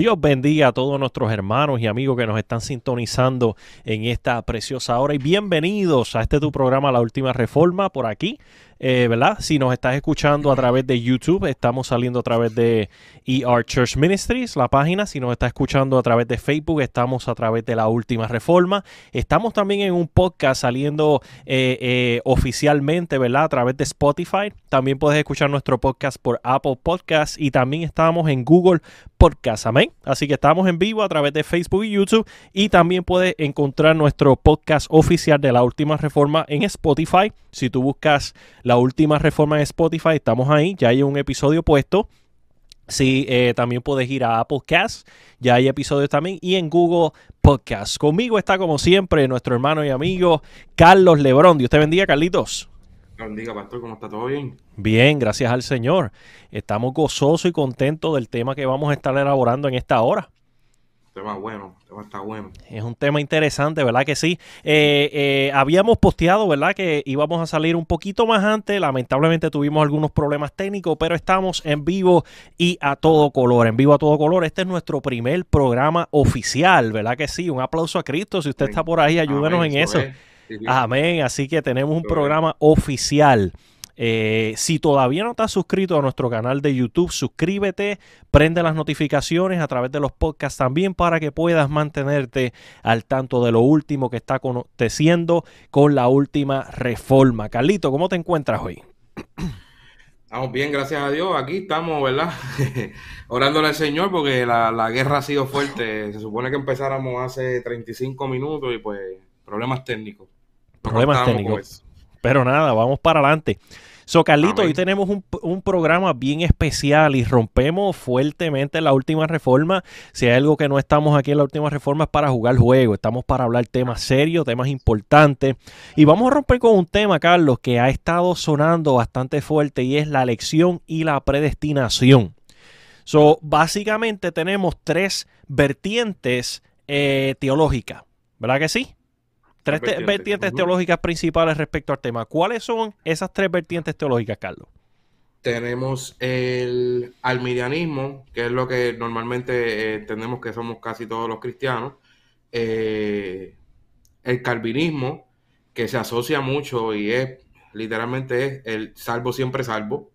Dios bendiga a todos nuestros hermanos y amigos que nos están sintonizando en esta preciosa hora y bienvenidos a este tu programa La Última Reforma por aquí eh, ¿verdad? Si nos estás escuchando a través de YouTube, estamos saliendo a través de ER Church Ministries, la página. Si nos estás escuchando a través de Facebook, estamos a través de La Última Reforma. Estamos también en un podcast saliendo eh, eh, oficialmente, ¿verdad? A través de Spotify. También puedes escuchar nuestro podcast por Apple Podcasts y también estamos en Google Podcast. Amén. Así que estamos en vivo a través de Facebook y YouTube y también puedes encontrar nuestro podcast oficial de La Última Reforma en Spotify. Si tú buscas la última reforma en Spotify, estamos ahí, ya hay un episodio puesto. Sí, eh, también puedes ir a Apple Cast, ya hay episodios también, y en Google Podcast. Conmigo está como siempre nuestro hermano y amigo Carlos Lebrón. Dios te bendiga, Carlitos. Bendiga, pastor, ¿cómo está todo bien? Bien, gracias al Señor. Estamos gozosos y contentos del tema que vamos a estar elaborando en esta hora tema bueno, tema está bueno. Es un tema interesante, ¿verdad que sí? Eh, eh, habíamos posteado, ¿verdad? Que íbamos a salir un poquito más antes. Lamentablemente tuvimos algunos problemas técnicos, pero estamos en vivo y a todo color, en vivo a todo color. Este es nuestro primer programa oficial, ¿verdad que sí? Un aplauso a Cristo. Si usted está por ahí, ayúdenos en eso. Amén. Así que tenemos un programa oficial. Eh, si todavía no estás suscrito a nuestro canal de YouTube, suscríbete, prende las notificaciones a través de los podcasts también para que puedas mantenerte al tanto de lo último que está aconteciendo con la última reforma. Carlito, ¿cómo te encuentras hoy? Estamos bien, gracias a Dios. Aquí estamos, ¿verdad? Orándole al Señor porque la, la, guerra ha sido fuerte. Se supone que empezáramos hace 35 minutos y pues problemas técnicos. problemas técnicos. Pero nada, vamos para adelante. So, Carlito, hoy tenemos un, programa bien especial y rompemos fuertemente la última reforma. Si hay algo que no estamos aquí en la última reforma es para jugar juego, estamos para hablar temas serios, temas importantes. Y vamos a romper con un tema, Carlos, que ha estado sonando bastante fuerte y es la elección y la predestinación. So, básicamente tenemos tres vertientes eh, teológicas, ¿verdad que sí? Tres vertientes, teológicas principales respecto al tema. ¿Cuáles son esas tres vertientes teológicas, Carlos? Tenemos el almirianismo, que es lo que normalmente entendemos eh, que somos casi todos los cristianos. Eh, el calvinismo, que se asocia mucho y es literalmente es el salvo siempre salvo.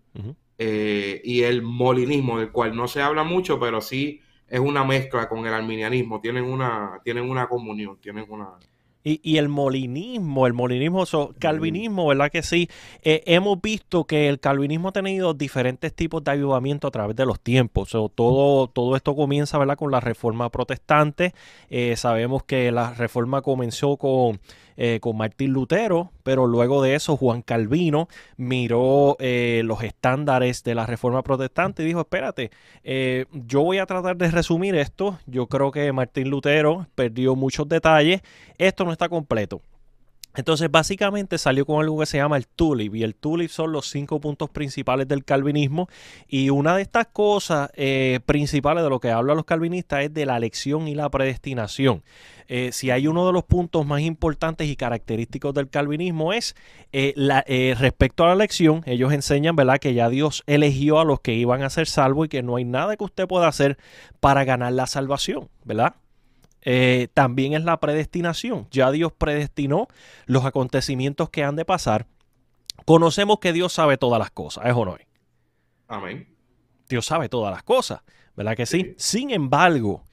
Eh, y el molinismo, del cual no se habla mucho, pero sí es una mezcla con el arminianismo. Tienen una, tienen una comunión, tienen una y, el molinismo, el molinismo, o calvinismo, ¿verdad que sí? Eh, hemos visto que el calvinismo ha tenido diferentes tipos de avivamiento a través de los tiempos. todo, todo esto comienza, ¿verdad? Con la reforma protestante. Eh, sabemos que la reforma comenzó con eh, con Martín Lutero, pero luego de eso Juan Calvino miró eh, los estándares de la Reforma Protestante y dijo, espérate, eh, yo voy a tratar de resumir esto, yo creo que Martín Lutero perdió muchos detalles, esto no está completo. Entonces, básicamente salió con algo que se llama el tulip, y el tulip son los cinco puntos principales del calvinismo. Y una de estas cosas eh, principales de lo que hablan los calvinistas es de la elección y la predestinación. Eh, si hay uno de los puntos más importantes y característicos del calvinismo es eh, respecto a la elección, ellos enseñan, ¿verdad?, que ya Dios eligió a los que iban a ser salvos y que no hay nada que usted pueda hacer para ganar la salvación, ¿verdad? Eh, también es la predestinación. Ya Dios predestinó los acontecimientos que han de pasar. Conocemos que Dios sabe todas las cosas, ¿es o no? Amén. Dios sabe todas las cosas, ¿verdad que sí? Sin embargo,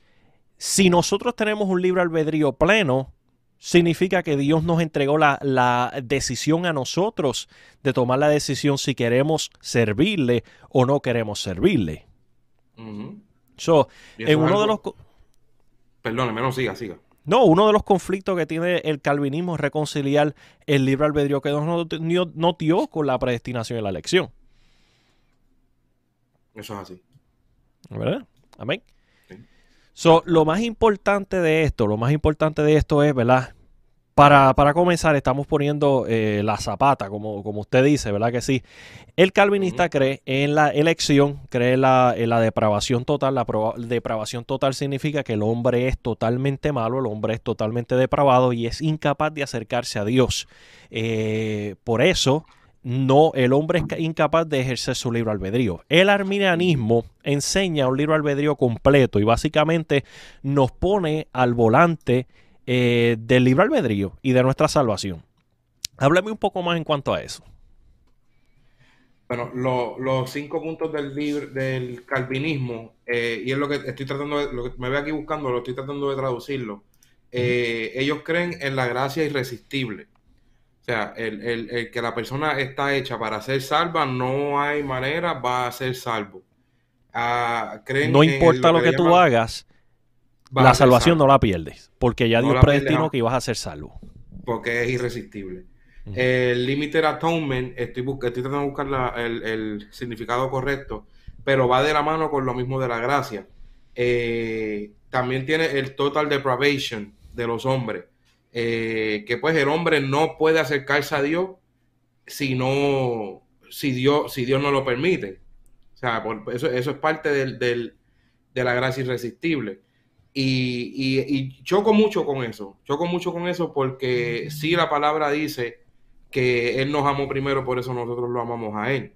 si nosotros tenemos un libre albedrío pleno, significa que Dios nos entregó la, decisión a nosotros de tomar la decisión si queremos servirle o no queremos servirle. en uno de los Perdóneme, no siga, siga. No, uno de los conflictos que tiene el calvinismo es reconciliar el libre albedrío que Dios no, dio con la predestinación y la elección. Eso es así. ¿Verdad? Amén. So, lo más importante de esto, lo más importante de esto es, ¿verdad? Para, comenzar, estamos poniendo eh, la zapata, como, como usted dice, ¿verdad que sí? El calvinista cree en la elección, cree en la, en la depravación total. La depravación total significa que el hombre es totalmente malo, el hombre es totalmente depravado y es incapaz de acercarse a Dios. Eh, por eso, no, el hombre es incapaz de ejercer su libre albedrío. El arminianismo enseña un libre albedrío completo y básicamente nos pone al volante eh, del libre albedrío y de nuestra salvación. Háblame un poco más en cuanto a eso. Bueno, los cinco puntos del libre, del calvinismo, eh, y es lo que estoy tratando de, lo que me veo aquí buscando, lo estoy tratando de traducirlo. Eh, ellos creen en la gracia irresistible. O sea, el, que la persona está hecha para ser salva, no hay manera, va a ser salvo. Ah, no importa lo que, tú hagas, la salvación no la pierdes, porque ya Dios predestinó que ibas a ser salvo. Porque es irresistible. El limited atonement, estoy, estoy tratando de buscar el, significado correcto, pero va de la mano con lo mismo de la gracia. Eh, también tiene el total depravation de los hombres eh, que pues el hombre no puede acercarse a Dios si no, si Dios, si Dios no lo permite. O sea, eso, eso es parte del, de la gracia irresistible. Y, y, choco mucho con eso, choco mucho con eso porque si la palabra dice que Él nos amó primero, por eso nosotros lo amamos a Él.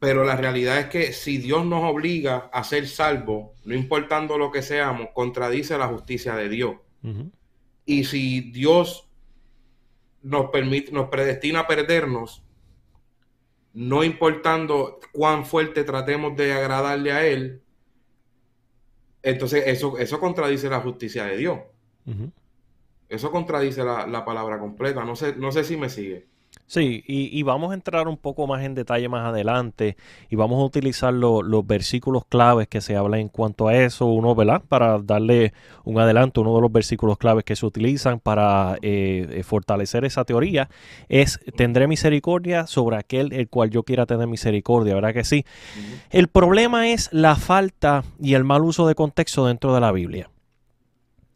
Pero la realidad es que si Dios nos obliga a ser salvos, no importando lo que seamos, contradice la justicia de Dios. Y si Dios nos permite, nos predestina a perdernos, no importando cuán fuerte tratemos de agradarle a Él, entonces eso, eso contradice la justicia de Dios. Eso contradice la, la, palabra completa. No sé, no sé si me sigue. Sí, y, vamos a entrar un poco más en detalle más adelante y vamos a utilizar los versículos claves que se hablan en cuanto a eso, uno, ¿verdad? Para darle un adelanto, uno de los versículos claves que se utilizan para eh, eh, fortalecer esa teoría es, tendré misericordia sobre aquel el cual yo quiera tener misericordia, ¿verdad que sí? El problema es la falta y el mal uso de contexto dentro de la Biblia.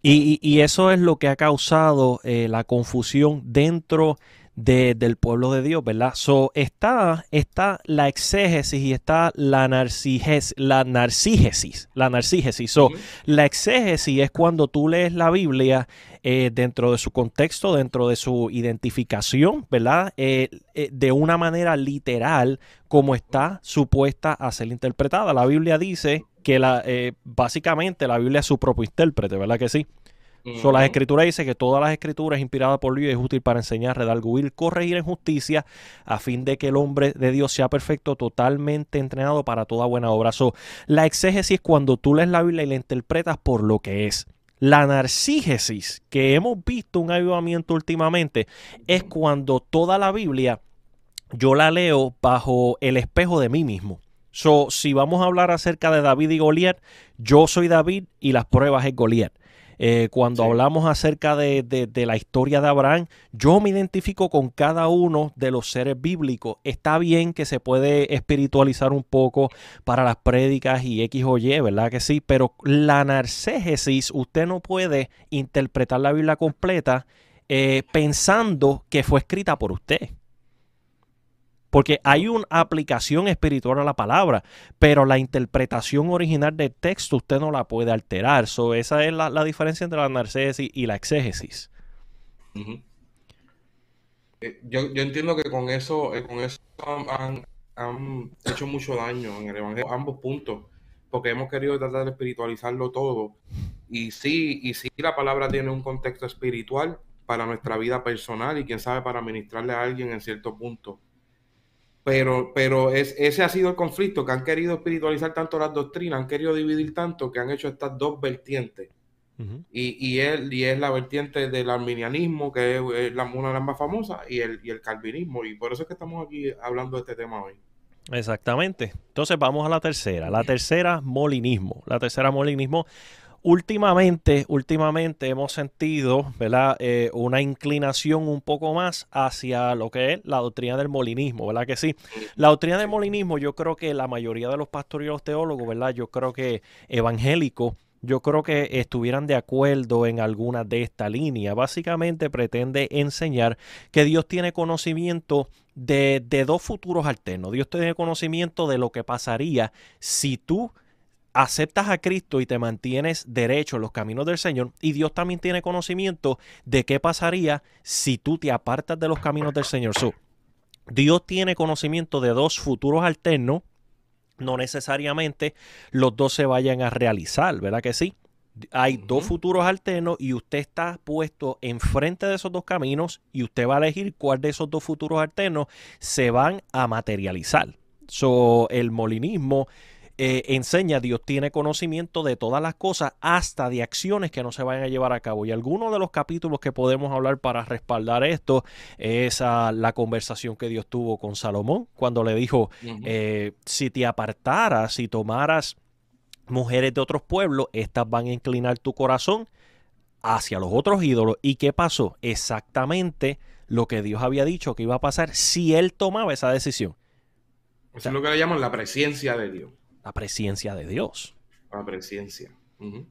Y, eso es lo que ha causado eh, la confusión dentro de del pueblo de Dios, ¿verdad? So, está, está la exégesis y está la narcigesis, la narcigesis, la narcigesis. So, La exégesis es cuando tú lees la Biblia eh, dentro de su contexto, dentro de su identificación, ¿verdad? Eh, eh, de una manera literal como está supuesta a ser interpretada. La Biblia dice que la, básicamente la Biblia es su propio intérprete, ¿verdad que sí? So, las escrituras dice que todas las escrituras inspiradas por Dios es útil para enseñar, redarguir, corregir en justicia, a fin de que el hombre de Dios sea perfecto, totalmente entrenado para toda buena obra. So, la exégesis es cuando tú lees la Biblia y la interpretas por lo que es. La narcígesis, que hemos visto un avivamiento últimamente, es cuando toda la Biblia yo la leo bajo el espejo de mí mismo. So, si vamos a hablar acerca de David y Goliat, yo soy David y las pruebas es Goliat. Eh, cuando hablamos acerca de, la historia de Abraham, yo me identifico con cada uno de los seres bíblicos. Está bien que se puede espiritualizar un poco para las prédicas y X o Y, ¿verdad que sí? Pero la narcégesis, usted no puede interpretar la Biblia completa eh, pensando que fue escrita por usted. Porque hay una aplicación espiritual a la palabra, pero la interpretación original del texto usted no la puede alterar. esa es la, diferencia entre la narcésis y la exégesis. Eh, yo, entiendo que con eso, eh, con eso han, hecho mucho daño en el Evangelio, ambos puntos, porque hemos querido tratar de espiritualizarlo todo. Y sí, y sí la palabra tiene un contexto espiritual para nuestra vida personal y quién sabe para ministrarle a alguien en cierto punto pero, pero es, ese ha sido el conflicto, que han querido espiritualizar tanto las doctrinas, han querido dividir tanto, que han hecho estas dos vertientes. y, y, él, y es la vertiente del arminianismo, que es, la, una de las más famosas, y el, y el calvinismo. Y por eso es que estamos aquí hablando de este tema hoy. Exactamente. Entonces vamos a la tercera. La tercera, molinismo. La tercera, molinismo Últimamente, últimamente hemos sentido ¿verdad? Eh, una inclinación un poco más hacia lo que es la doctrina del molinismo, ¿verdad que sí? La doctrina del molinismo, yo creo que la mayoría de los pastores y los teólogos, ¿verdad? Yo creo que evangélicos, yo creo que estuvieran de acuerdo en alguna de estas líneas. Básicamente pretende enseñar que Dios tiene conocimiento de, de dos futuros alternos. Dios tiene conocimiento de lo que pasaría si tú aceptas a Cristo y te mantienes derecho en los caminos del Señor. Y Dios también tiene conocimiento de qué pasaría si tú te apartas de los caminos del Señor. Dios tiene conocimiento de dos futuros alternos. No necesariamente los dos se vayan a realizar, ¿verdad que sí? Hay dos futuros alternos y usted está puesto enfrente de esos dos caminos y usted va a elegir cuál de esos dos futuros alternos se van a materializar. So, el molinismo eh, enseña, Dios tiene conocimiento de todas las cosas, hasta de acciones que no se vayan a llevar a cabo. Y algunos de los capítulos que podemos hablar para respaldar esto es la conversación que Dios tuvo con Salomón, cuando le dijo, eh, si te apartaras, si tomaras mujeres de otros pueblos, estas van a inclinar tu corazón hacia los otros ídolos. ¿Y qué pasó? Exactamente lo que Dios había dicho que iba a pasar si él tomaba esa decisión. Eso es lo que le llaman la presencia de Dios la presencia de Dios. La presencia.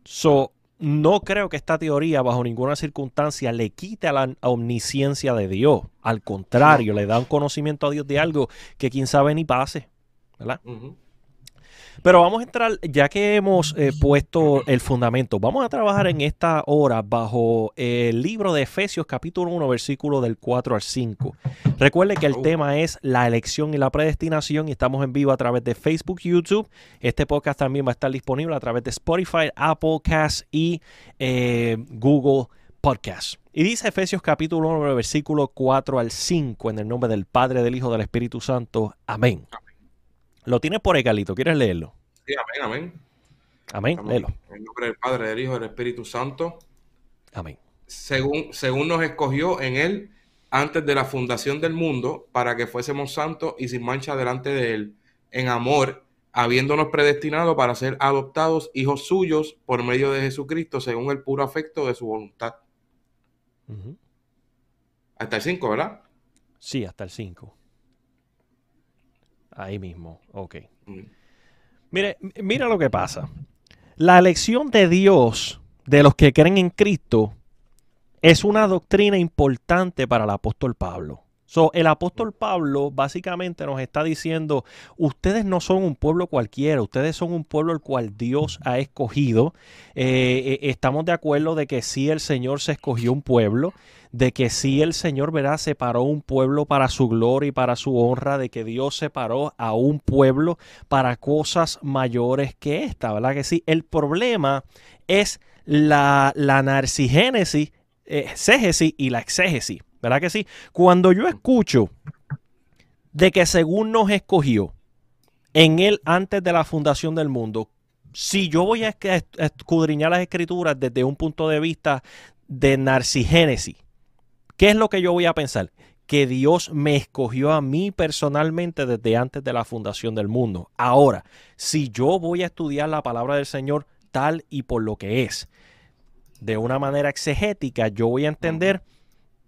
So, no creo que esta teoría bajo ninguna circunstancia le quite a la omnisciencia de Dios. Al contrario, le da un conocimiento a Dios de algo que quién sabe ni pase. ¿Verdad? Pero vamos a entrar, ya que hemos eh, puesto el fundamento, vamos a trabajar en esta hora bajo el libro de Efesios capítulo 1, versículo del 4 al 5. Recuerde que el oh. tema es la elección y la predestinación y estamos en vivo a través de Facebook, YouTube. Este podcast también va a estar disponible a través de Spotify, Apple Cast y eh, Google Podcast. Y dice Efesios capítulo 1, versículo 4 al 5, en el nombre del Padre, del Hijo, del Espíritu Santo. Amén. Lo tienes por ahí, Galito. ¿Quieres leerlo? Sí, amén, amén. Amén, léelo. En nombre del Padre, del Hijo, del Espíritu Santo. Amén. Según, según nos escogió en Él antes de la fundación del mundo, para que fuésemos santos y sin mancha delante de Él, en amor, habiéndonos predestinado para ser adoptados hijos suyos por medio de Jesucristo, según el puro afecto de su voluntad. Hasta el 5, ¿verdad? Sí, hasta el 5. Ahí mismo, ok. Mm. Mire, mira lo que pasa. La elección de Dios de los que creen en Cristo es una doctrina importante para el apóstol Pablo. So, el apóstol Pablo básicamente nos está diciendo, ustedes no son un pueblo cualquiera, ustedes son un pueblo el cual Dios ha escogido. Eh, eh, estamos de acuerdo de que sí el Señor se escogió un pueblo, de que sí el Señor, verá, separó un pueblo para su gloria y para su honra, de que Dios separó a un pueblo para cosas mayores que esta, ¿verdad que sí? El problema es la, la narcigénesis, eh, y la exégesis. ¿Verdad que sí? Cuando yo escucho de que según nos escogió en él antes de la fundación del mundo, si yo voy a escudriñar las escrituras desde un punto de vista de narcigénesis, ¿qué es lo que yo voy a pensar? Que Dios me escogió a mí personalmente desde antes de la fundación del mundo. Ahora, si yo voy a estudiar la palabra del Señor tal y por lo que es, de una manera exegética, yo voy a entender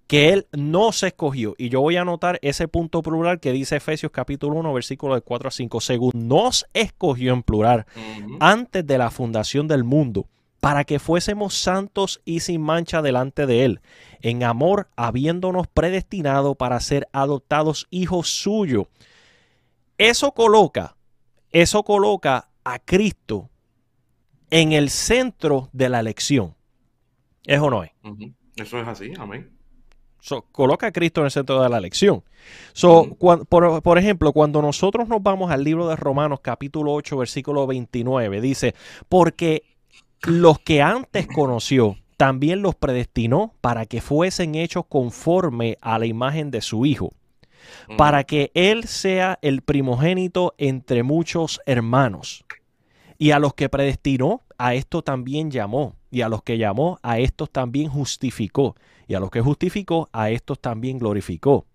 que él no se escogió. Y yo voy a anotar ese punto plural que dice Efesios capítulo 1, versículo de 4 a 5. Según nos escogió en plural antes de la fundación del mundo, para que fuésemos santos y sin mancha delante de él, en amor, habiéndonos predestinado para ser adoptados hijos suyos. Eso coloca, eso coloca a Cristo en el centro de la elección. ¿Es o no es? Eso es así, amén coloca a Cristo en el centro de la elección. So, por, ejemplo, cuando nosotros nos vamos al libro de Romanos capítulo 8, versículo 29, dice, porque los que antes conoció, también los predestinó para que fuesen hechos conforme a la imagen de su Hijo, para que Él sea el primogénito entre muchos hermanos. Y a los que predestinó, a esto también llamó. Y a los que llamó, a estos también justificó y a los que justificó, a estos también glorificó.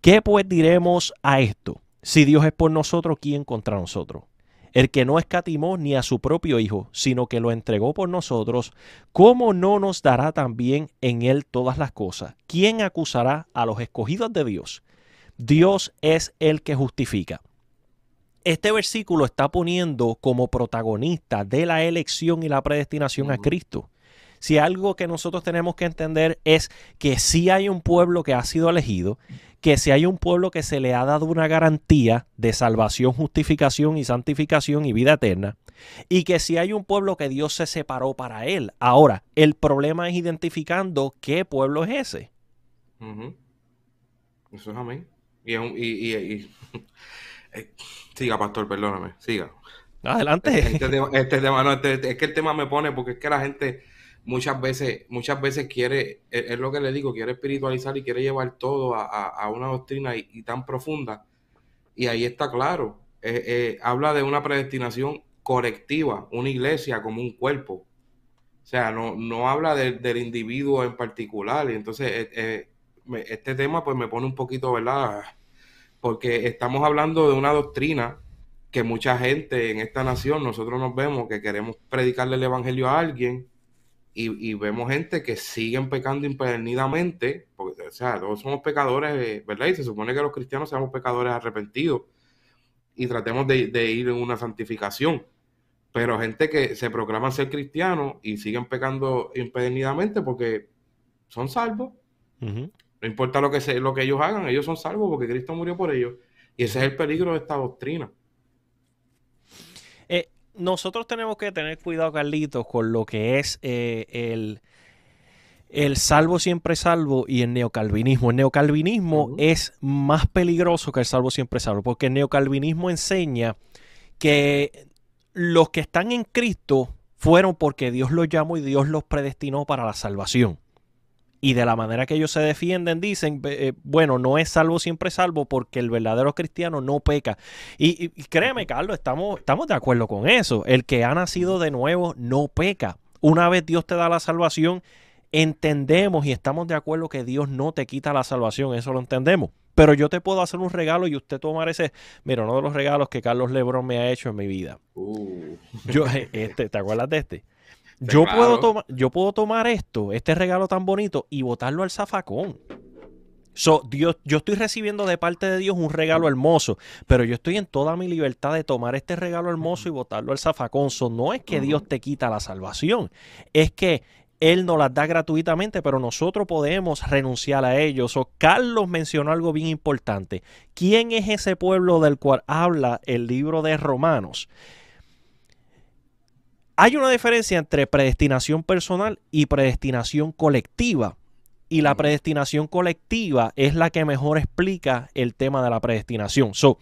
¿Qué pues diremos a esto? Si Dios es por nosotros, ¿quién contra nosotros? El que no escatimó ni a su propio Hijo, sino que lo entregó por nosotros, ¿cómo no nos dará también en él todas las cosas? ¿Quién acusará a los escogidos de Dios? Dios es el que justifica. Este versículo está poniendo como protagonista de la elección y la predestinación a Cristo si algo que nosotros tenemos que entender es que sí hay un pueblo que ha sido elegido, que si hay un pueblo que se le ha dado una garantía de salvación, justificación y santificación y vida eterna, y que si hay un pueblo que Dios se separó para él. Ahora, el problema es identificando qué pueblo es ese. Eso es amén. Y, y, eh, siga, pastor, perdóname, siga. Adelante. Este, este tema, este no, este, es que el tema me pone porque es que la gente muchas veces, muchas veces quiere, es, lo que le digo, quiere espiritualizar y quiere llevar todo a, una doctrina y, tan profunda. Y ahí está claro. Eh, eh, habla de una predestinación colectiva, una iglesia como un cuerpo. O sea, no, no habla del individuo en particular. Y entonces, eh, este tema pues me pone un poquito, ¿verdad? Porque estamos hablando de una doctrina que mucha gente en esta nación, nosotros nos vemos que queremos predicarle el evangelio a alguien y, vemos gente que siguen pecando impedidamente, porque, o sea, todos somos pecadores, ¿verdad? Y se supone que los cristianos seamos pecadores arrepentidos y tratemos de, ir en una santificación. Pero gente que se proclaman ser cristianos y siguen pecando impedidamente porque son salvos. No importa lo que, se, lo que ellos hagan, ellos son salvos porque Cristo murió por ellos. Y ese es el peligro de esta doctrina nosotros tenemos que tener cuidado, Carlitos, con lo que es eh, el, el salvo siempre salvo y el neocalvinismo. El neocalvinismo es más peligroso que el salvo siempre salvo, porque el neocalvinismo enseña que los que están en Cristo fueron porque Dios los llamó y Dios los predestinó para la salvación y de la manera que ellos se defienden dicen, eh, bueno, no es salvo siempre salvo porque el verdadero cristiano no peca. Y, créeme, Carlos, estamos, estamos de acuerdo con eso. El que ha nacido de nuevo no peca. Una vez Dios te da la salvación, entendemos y estamos de acuerdo que Dios no te quita la salvación, eso lo entendemos. Pero yo te puedo hacer un regalo y usted tomar ese, mira, uno de los regalos que Carlos Lebrón me ha hecho en mi vida. Uh. Yo, este, ¿Te acuerdas de este? Yo puedo, tomar, yo puedo tomar esto, este regalo tan bonito, y botarlo al zafacón. So, Dios, yo estoy recibiendo de parte de Dios un regalo hermoso, pero yo estoy en toda mi libertad de tomar este regalo hermoso y botarlo al zafacón. So, no es que Dios te quita la salvación, es que Él nos las da gratuitamente, pero nosotros podemos renunciar a ellos. So, Carlos mencionó algo bien importante. ¿Quién es ese pueblo del cual habla el libro de Romanos? Hay una diferencia entre predestinación personal y predestinación colectiva. Y la predestinación colectiva es la que mejor explica el tema de la predestinación. So,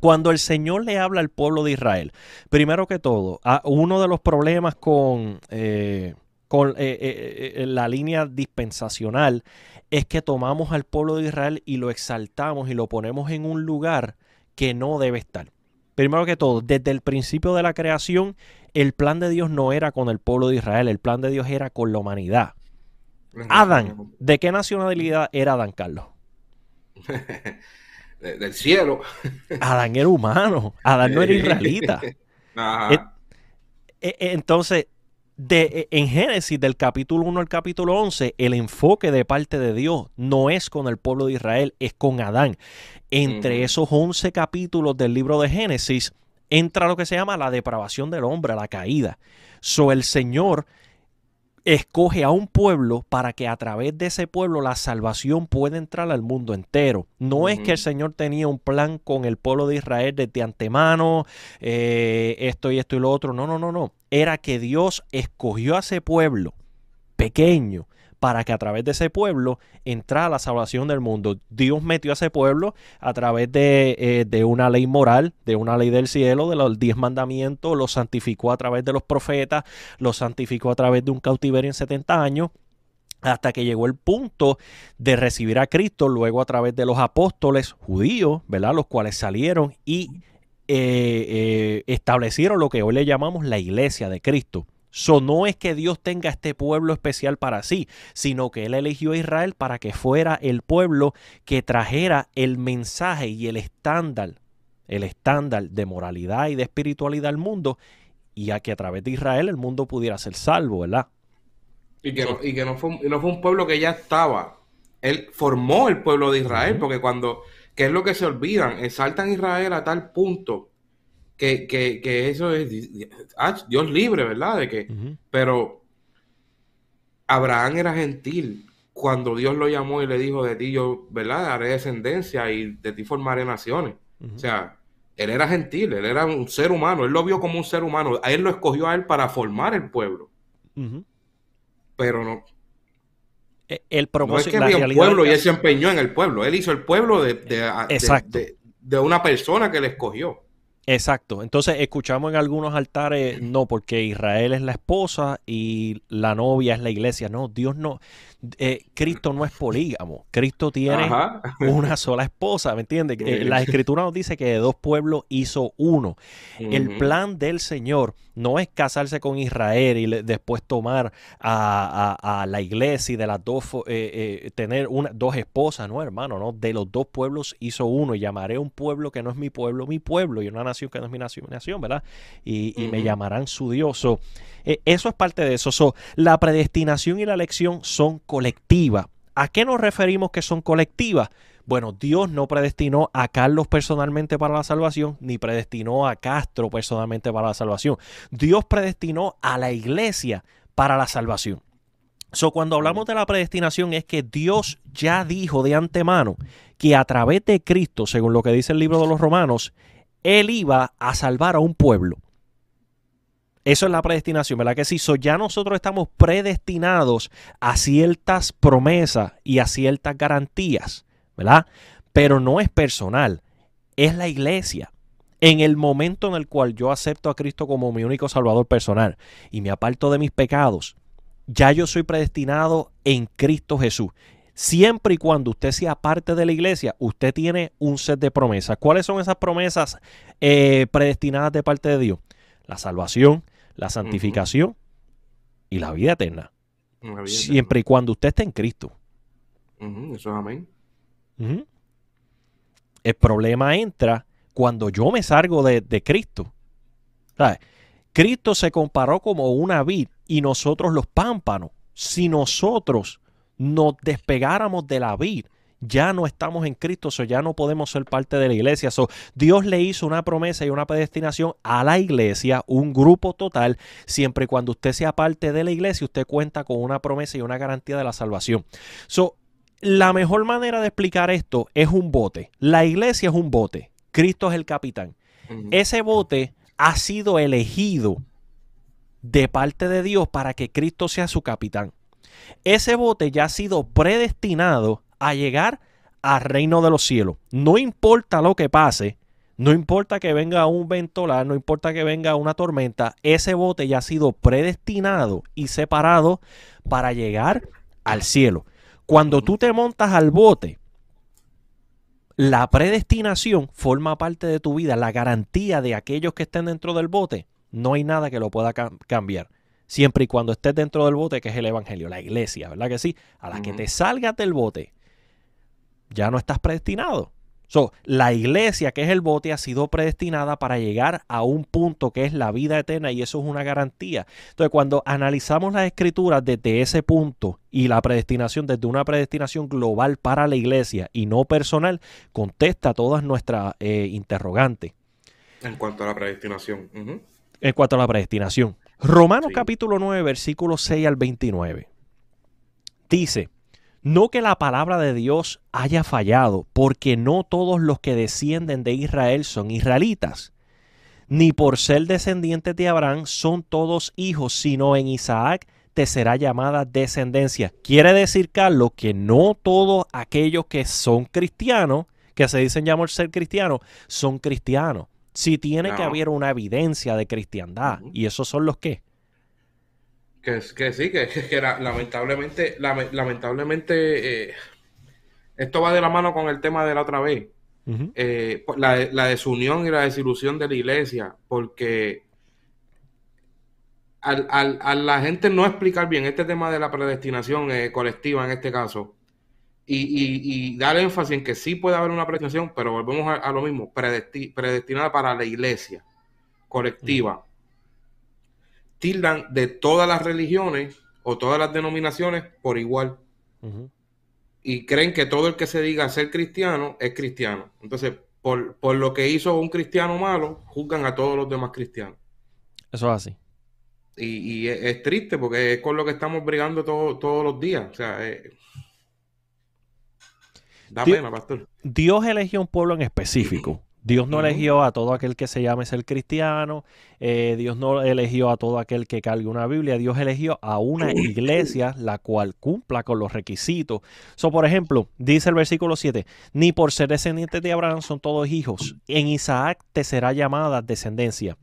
cuando el Señor le habla al pueblo de Israel, primero que todo, uno de los problemas con, eh, con eh, eh, la línea dispensacional es que tomamos al pueblo de Israel y lo exaltamos y lo ponemos en un lugar que no debe estar. Primero que todo, desde el principio de la creación, el plan de Dios no era con el pueblo de Israel, el plan de Dios era con la humanidad. Adán, ¿de qué nacionalidad era Adán Carlos? del cielo. Adán era humano, Adán no era israelita. Eh, eh, entonces, de, en Génesis, del capítulo 1 al capítulo 11, el enfoque de parte de Dios no es con el pueblo de Israel, es con Adán. Entre esos 11 capítulos del libro de Génesis, entra lo que se llama la depravación del hombre, la caída. So el Señor escoge a un pueblo para que a través de ese pueblo la salvación pueda entrar al mundo entero. No es que el Señor tenía un plan con el pueblo de Israel desde antemano, eh, esto y esto y lo otro. No, no, no, no. Era que Dios escogió a ese pueblo pequeño para que a través de ese pueblo entrara la salvación del mundo. Dios metió a ese pueblo a través de, eh, una ley moral, de una ley del cielo, de los diez mandamientos, lo santificó a través de los profetas, lo santificó a través de un cautiverio en 70 años hasta que llegó el punto de recibir a Cristo, luego a través de los apóstoles judíos, ¿verdad? Los cuales salieron y eh, eh, establecieron lo que hoy le llamamos la iglesia de Cristo. So, no es que Dios tenga este pueblo especial para sí, sino que Él eligió a Israel para que fuera el pueblo que trajera el mensaje y el estándar, el estándar de moralidad y de espiritualidad al mundo, y a que a través de Israel el mundo pudiera ser salvo, ¿verdad? Y que, no, fue, un pueblo que ya estaba. Él formó el pueblo de Israel, porque cuando, ¿qué es lo que se olvidan? Exaltan Israel a tal punto que, eso es ah, Dios libre, ¿verdad? De que, Pero Abraham era gentil cuando Dios lo llamó y le dijo de ti yo, ¿verdad? Haré descendencia y de ti formaré naciones. O sea, él era gentil, él era un ser humano, él lo vio como un ser humano, a él lo escogió a él para formar el pueblo. Pero no. E, el propósito, no es que había un pueblo y él se empeñó en el pueblo, él hizo el pueblo de, de, de una persona que le escogió. Exacto. Entonces escuchamos en algunos altares, no, porque Israel es la esposa y la novia es la iglesia. No, Dios no. Eh, Cristo no es polígamo. Cristo tiene una sola esposa, ¿me entiendes? Eh, la escritura nos dice que de dos pueblos hizo uno. El plan del Señor no es casarse con Israel y después tomar a, la iglesia y de las dos, eh, tener una, dos esposas, no, hermano, no. De los dos pueblos hizo uno y llamaré un pueblo que no es mi pueblo, mi pueblo, y una nación que no es mi nación, mi nación, ¿verdad? Y, me llamarán su Dios. eso es parte de eso. la predestinación y la elección son colectiva. ¿A qué nos referimos que son colectivas? Bueno, Dios no predestinó a Carlos personalmente para la salvación, ni predestinó a Castro personalmente para la salvación. Dios predestinó a la iglesia para la salvación. So, cuando hablamos de la predestinación es que Dios ya dijo de antemano que a través de Cristo, según lo que dice el libro de los Romanos, Él iba a salvar a un pueblo. Eso es la predestinación, ¿verdad que sí? Ya nosotros estamos predestinados a ciertas promesas y a ciertas garantías, ¿verdad? Pero no es personal, es la iglesia. En el momento en el cual yo acepto a Cristo como mi único salvador personal y me aparto de mis pecados, ya yo soy predestinado en Cristo Jesús. Siempre y cuando usted sea parte de la iglesia, usted tiene un set de promesas. ¿Cuáles son esas promesas eh, predestinadas de parte de Dios? La salvación, la santificación y la vida eterna. Siempre y cuando usted esté en Cristo. Eso es amén. El problema entra cuando yo me salgo de, Cristo. Cristo se comparó como una vid y nosotros los pámpanos. Si nosotros nos despegáramos de la vid, ya no estamos en Cristo, o ya no podemos ser parte de la iglesia. Dios le hizo una promesa y una predestinación a la iglesia, un grupo total, siempre y cuando usted sea parte de la iglesia, usted cuenta con una promesa y una garantía de la salvación. So, la mejor manera de explicar esto es un bote. La iglesia es un bote. Cristo es el capitán. Ese bote ha sido elegido de parte de Dios para que Cristo sea su capitán. Ese bote ya ha sido predestinado a llegar al reino de los cielos. No importa lo que pase, no importa que venga un ventolar, no importa que venga una tormenta, ese bote ya ha sido predestinado y separado para llegar al cielo. Cuando tú te montas al bote, la predestinación forma parte de tu vida, la garantía de aquellos que estén dentro del bote, no hay nada que lo pueda cambiar. Siempre y cuando estés dentro del bote, que es el Evangelio, la iglesia, ¿verdad que sí? A la que te salgas del bote, ya no estás predestinado. So, la iglesia, que es el bote, ha sido predestinada para llegar a un punto que es la vida eterna y eso es una garantía. Entonces, cuando analizamos las escrituras desde ese punto y la predestinación desde una predestinación global para la iglesia y no personal, contesta todas nuestras eh, interrogantes. En cuanto a la predestinación. En cuanto a la predestinación. Romanos capítulo 9, versículo 6 al 29. Dice, no que la palabra de Dios haya fallado, porque no todos los que descienden de Israel son israelitas, ni por ser descendientes de Abraham son todos hijos, sino en Isaac te será llamada descendencia. Quiere decir, Carlos, que no todos aquellos que son cristianos, que se dicen llamar ser cristianos, son cristianos. Si tiene que haber una evidencia de cristiandad, y esos son los que que, que sí, que, que lamentablemente, lamentablemente eh, esto va de la mano con el tema de la otra vez. Eh, la, desunión y la desilusión de la iglesia, porque al, a la gente no explicar bien este tema de la predestinación eh, colectiva en este caso, y, y, dar énfasis en que sí puede haber una predestinación, pero volvemos a, lo mismo, predestinada para la iglesia colectiva tildan de todas las religiones o todas las denominaciones por igual. Y creen que todo el que se diga ser cristiano es cristiano. Entonces, por, lo que hizo un cristiano malo, juzgan a todos los demás cristianos. Eso es así. Y, es, triste porque es con lo que estamos brigando todos los días. O sea, eh, Da Dios- pena, pastor. Dios eligió un pueblo en específico. Dios no eligió a todo aquel que se llame ser cristiano, eh, Dios no eligió a todo aquel que cargue una Biblia, Dios eligió a una iglesia la cual cumpla con los requisitos. So, por ejemplo, dice el versículo 7, ni por ser descendientes de Abraham son todos hijos, en Isaac te será llamada descendencia.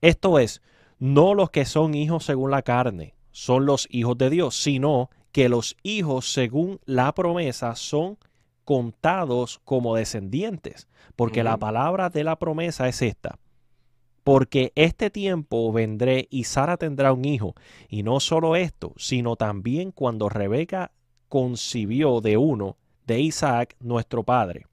Esto es, no los que son hijos según la carne, son los hijos de Dios, sino que los hijos según la promesa son contados como descendientes, porque la palabra de la promesa es esta. Porque este tiempo vendré y Sara tendrá un hijo, y no solo esto, sino también cuando Rebeca concibió de uno, de Isaac, nuestro padre.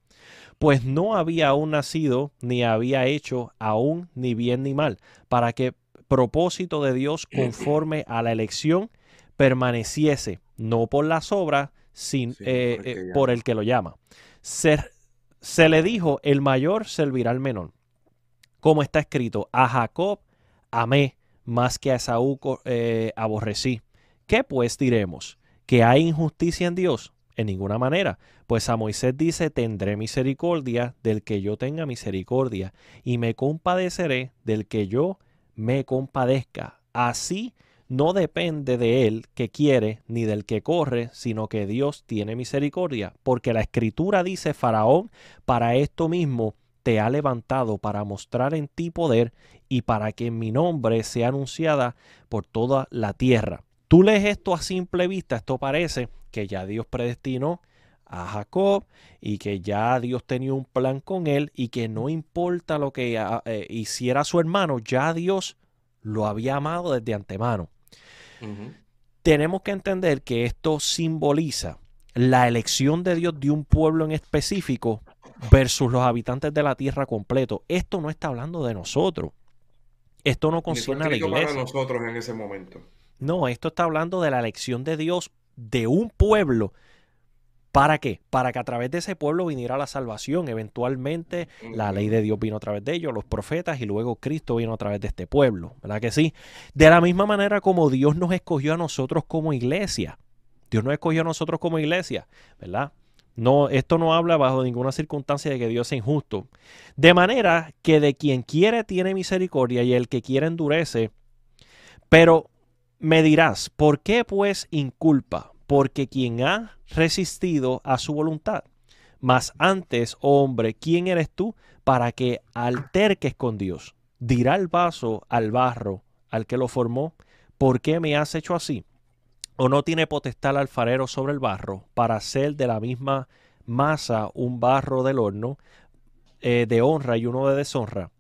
Pues no había aún nacido, ni había hecho aún ni bien ni mal, para que propósito de Dios conforme a la elección permaneciese, no por las obras, sin, Sí, eh, por el que eh, por el que lo llama. Se, se le dijo, el mayor servirá al menor. Como está escrito, a Jacob amé más que a Esaú eh, aborrecí. ¿Qué pues diremos? ¿Que hay injusticia en Dios? En ninguna manera. Pues a Moisés dice, tendré misericordia del que yo tenga misericordia, y me compadeceré del que yo me compadezca. Así no depende de él que quiere ni del que corre, sino que Dios tiene misericordia, porque la escritura dice, Faraón, para esto mismo te ha levantado para mostrar en ti poder y para que mi nombre sea anunciada por toda la tierra. Tú lees esto a simple vista, esto parece que ya Dios predestinó a Jacob y que ya Dios tenía un plan con él y que no importa lo que ah, eh, hiciera su hermano, ya Dios lo había amado desde antemano Tenemos que entender que esto simboliza la elección de Dios de un pueblo en específico versus los habitantes de la tierra completo. Esto no está hablando de nosotros. Esto no concierne a la iglesia. nosotros en ese momento. No, esto está hablando de la elección de Dios de un pueblo. ¿Para qué? Para que a través de ese pueblo viniera la salvación. Eventualmente la ley de Dios vino a través de ellos, los profetas, y luego Cristo vino a través de este pueblo. ¿Verdad que sí? De la misma manera como Dios nos escogió a nosotros como iglesia. Dios nos escogió a nosotros como iglesia, ¿verdad? No, esto no habla bajo ninguna circunstancia de que Dios sea injusto. De manera que de quien quiere tiene misericordia y el que quiere endurece. Pero me dirás, ¿por qué pues inculpa? Porque quien ha resistido a su voluntad. Mas antes, oh hombre, ¿quién eres tú para que alterques con Dios? Dirá el vaso al barro, al que lo formó, ¿por qué me has hecho así? ¿O no tiene potestad el alfarero sobre el barro para hacer de la misma masa un barro del horno eh, de honra y uno de deshonra?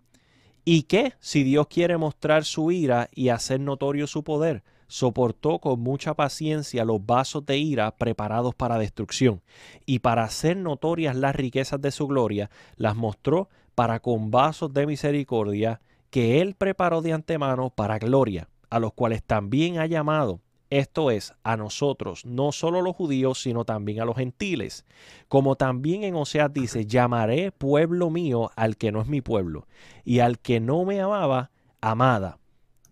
¿Y qué si Dios quiere mostrar su ira y hacer notorio su poder? Soportó con mucha paciencia los vasos de ira preparados para destrucción, y para hacer notorias las riquezas de su gloria, las mostró para con vasos de misericordia que él preparó de antemano para gloria, a los cuales también ha llamado, esto es, a nosotros, no solo los judíos, sino también a los gentiles. Como también en Oseas dice, llamaré pueblo mío al que no es mi pueblo, y al que no me amaba, amada.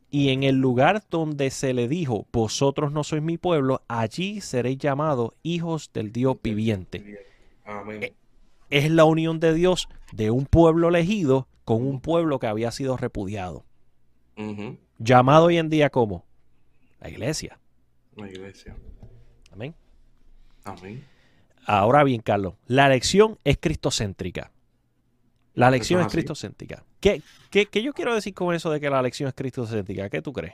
Y en el lugar donde se le dijo, vosotros no sois mi pueblo, allí seréis llamados hijos del Dios viviente. Amén. Eh, Es la unión de Dios de un pueblo elegido con un pueblo que había sido repudiado. Llamado hoy en día como la iglesia. La iglesia. Amén. Amén. Ahora bien, Carlos, la elección es cristocéntrica. La elección Eso es es cristocéntrica. ¿Qué, qué, qué yo quiero decir con eso de que la elección es cristocéntrica? ¿Qué tú crees?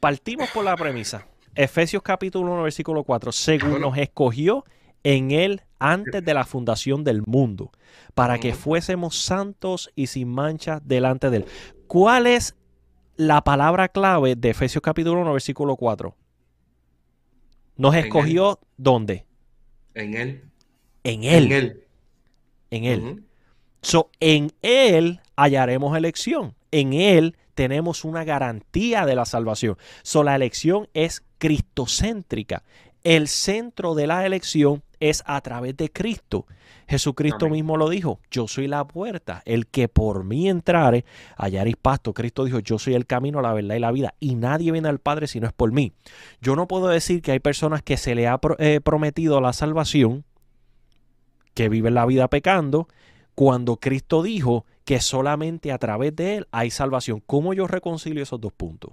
Partimos por la premisa. Efesios capítulo 1, versículo 4. Según nos escogió en él antes de la fundación del mundo, para que fuésemos santos y sin mancha delante de él. ¿Cuál es la palabra clave de Efesios capítulo 1, versículo 4? Nos En escogió ¿dónde? En él. En él. En él. En él. So, en Él hallaremos elección. En Él tenemos una garantía de la salvación. So, la elección es cristocéntrica. El centro de la elección es a través de Cristo. Jesucristo mismo lo dijo, yo soy la puerta, el que por mí entrare, hallaréis pasto. Cristo dijo, yo soy el camino, la verdad y la vida, y nadie viene al Padre si no es por mí. Yo no puedo decir que hay personas que se le ha eh, prometido la salvación, que viven la vida pecando, cuando Cristo dijo que solamente a través de Él hay salvación. ¿Cómo yo reconcilio esos dos puntos?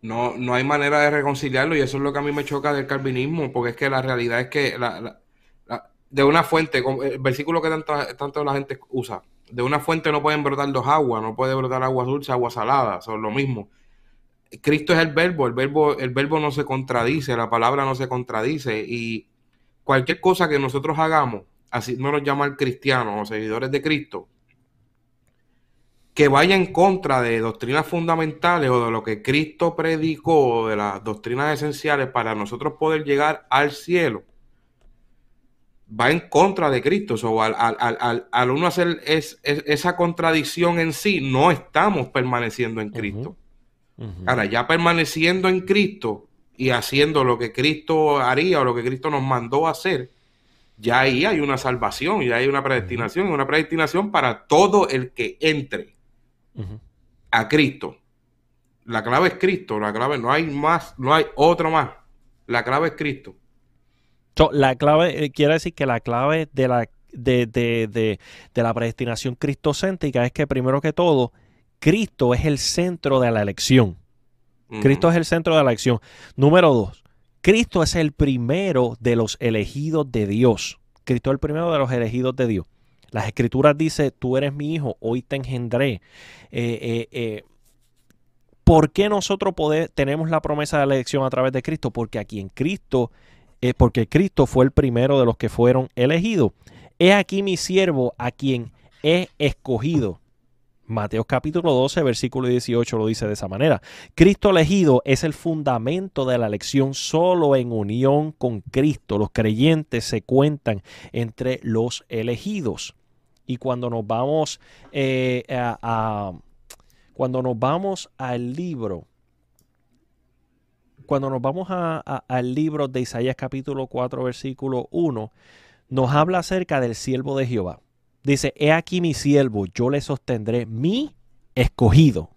No, no hay manera de reconciliarlo y eso es lo que a mí me choca del calvinismo, porque es que la realidad es que de una fuente, el versículo que tanto, la gente usa, de una fuente no pueden brotar dos aguas, no puede brotar agua dulce, agua salada, son lo mismo. Cristo es el verbo, el verbo, el verbo no se contradice, la palabra no se contradice y cualquier cosa que nosotros hagamos, así no nos llaman cristianos o seguidores de Cristo, que vaya en contra de doctrinas fundamentales o de lo que Cristo predicó o de las doctrinas esenciales para nosotros poder llegar al cielo, va en contra de Cristo. O al, uno hacer esa contradicción en sí, no estamos permaneciendo en Cristo. Ahora, ya permaneciendo en Cristo y haciendo lo que Cristo haría o lo que Cristo nos mandó hacer, ya ahí hay una salvación, ya hay una predestinación, una predestinación para todo el que entre a Cristo. La clave es Cristo, la clave no hay más, no hay otro más. La clave es Cristo. la clave, eh, quiere decir que la clave de la, de, de, de, de la predestinación cristocéntrica es que primero que todo, Cristo es el centro de la elección. Cristo es el centro de la elección. Número dos, Cristo es el primero de los elegidos de Dios. Cristo es el primero de los elegidos de Dios. Las escrituras dice, tú eres mi hijo, hoy te engendré. Eh, eh, eh, ¿Por qué nosotros tenemos la promesa de la elección a través de Cristo? Porque aquí en Cristo, porque Cristo fue el primero de los que fueron elegidos. He aquí mi siervo a quien he escogido. Mateo capítulo 12, versículo 18 lo dice de esa manera. Cristo elegido es el fundamento de la elección solo en unión con Cristo. Los creyentes se cuentan entre los elegidos. Y cuando nos vamos eh, a, cuando nos vamos al libro, cuando nos vamos al libro de Isaías capítulo 4, versículo 1, nos habla acerca del siervo de Jehová. Dice, he aquí mi siervo, yo le sostendré mi escogido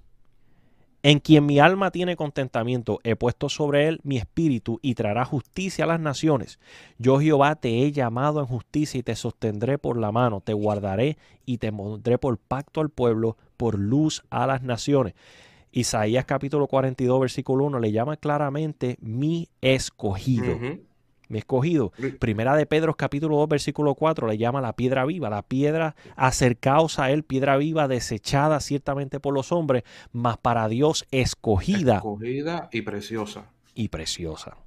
en quien mi alma tiene contentamiento, he puesto sobre él mi espíritu y traerá justicia a las naciones. Yo Jehová te he llamado en justicia y te sostendré por la mano, te guardaré y te pondré por pacto al pueblo, por luz a las naciones. Isaías capítulo 42, versículo 1 le llama claramente mi escogido mi escogido. Primera de Pedro capítulo 2 versículo 4 le llama la piedra viva, la piedra acercaos a él, piedra viva desechada ciertamente por los hombres, mas para Dios escogida. Escogida y preciosa. Y preciosa.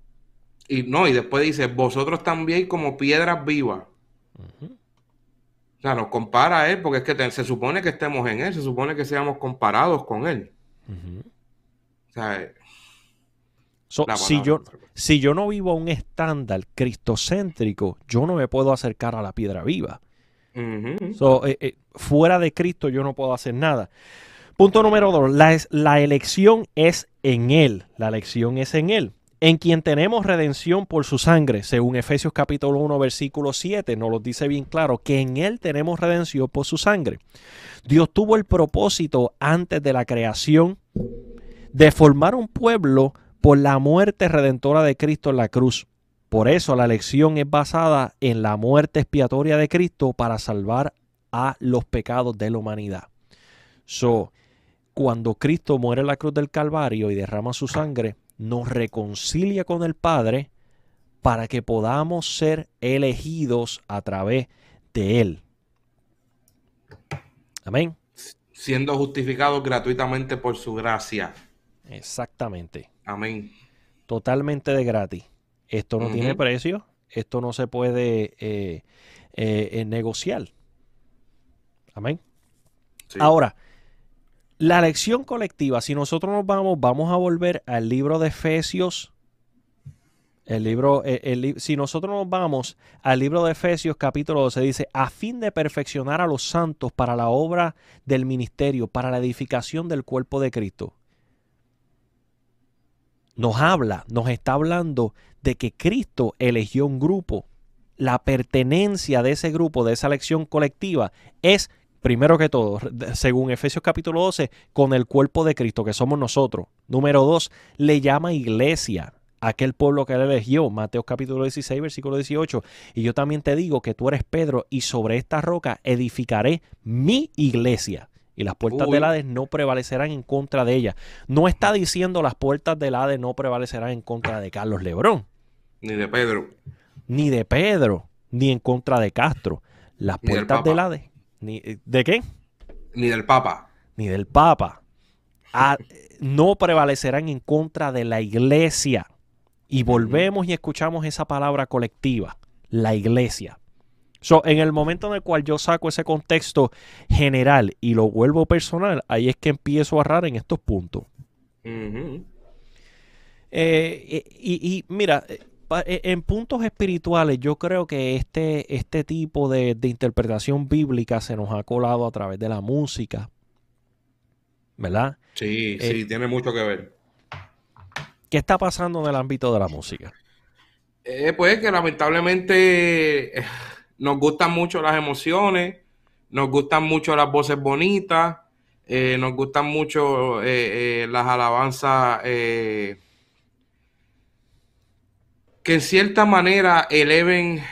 Y no, y después dice, vosotros también como piedras vivas. O sea, nos compara a él porque es que se supone que estemos en él, se supone que seamos comparados con él. O sea, si, yo, si yo no vivo un estándar cristocéntrico, yo no me puedo acercar a la piedra viva. Eh, eh, fuera de Cristo yo no puedo hacer nada. Punto número dos, la, la elección es en Él. La elección es en Él. En quien tenemos redención por su sangre, según Efesios capítulo 1, versículo 7, nos lo dice bien claro, que en Él tenemos redención por su sangre. Dios tuvo el propósito antes de la creación de formar un pueblo por la muerte redentora de Cristo en la cruz. Por eso la elección es basada en la muerte expiatoria de Cristo para salvar a los pecados de la humanidad. So, cuando Cristo muere en la cruz del Calvario y derrama su sangre, nos reconcilia con el Padre para que podamos ser elegidos a través de Él. Amén. Siendo justificados gratuitamente por su gracia. Exactamente. Amén. Totalmente de gratis. Esto no tiene precio, esto no se puede eh, eh, eh, negociar. Amén. Ahora, la lección colectiva, si nosotros nos vamos, vamos a volver al libro de Efesios. El libro, si nosotros nos vamos al libro de Efesios capítulo 12, dice, a fin de perfeccionar a los santos para la obra del ministerio, para la edificación del cuerpo de Cristo nos habla, nos está hablando de que Cristo eligió un grupo. La pertenencia de ese grupo, de esa elección colectiva, es, primero que todo, según Efesios capítulo 12, con el cuerpo de Cristo, que somos nosotros. Número dos, le llama iglesia aquel pueblo que él eligió, Mateo capítulo 16, versículo 18. Y yo también te digo que tú eres Pedro y sobre esta roca edificaré mi iglesia. Y las puertas del Hades no prevalecerán en contra de ella. No está diciendo las puertas del Hades no prevalecerán en contra de Carlos Lebrón. Ni de Pedro. Ni de Pedro, ni en contra de Castro. Las puertas del, Hades. Ni, ¿De qué? Ni del Papa. Ni del Papa. no prevalecerán en contra de la iglesia. Y volvemos y escuchamos esa palabra colectiva, la iglesia. So, en el momento en el cual yo saco ese contexto general y lo vuelvo personal, ahí es que empiezo a errar en estos puntos. Eh, y, mira, eh, eh, en puntos espirituales, yo creo que este, este tipo de, de, interpretación bíblica se nos ha colado a través de la música. ¿Verdad? Sí, sí, tiene mucho que ver. ¿Qué está pasando en el ámbito de la música? Eh, pues que lamentablemente eh, nos gustan mucho las emociones, nos gustan mucho las voces bonitas, eh, nos gustan mucho las alabanzas que en cierta manera eleven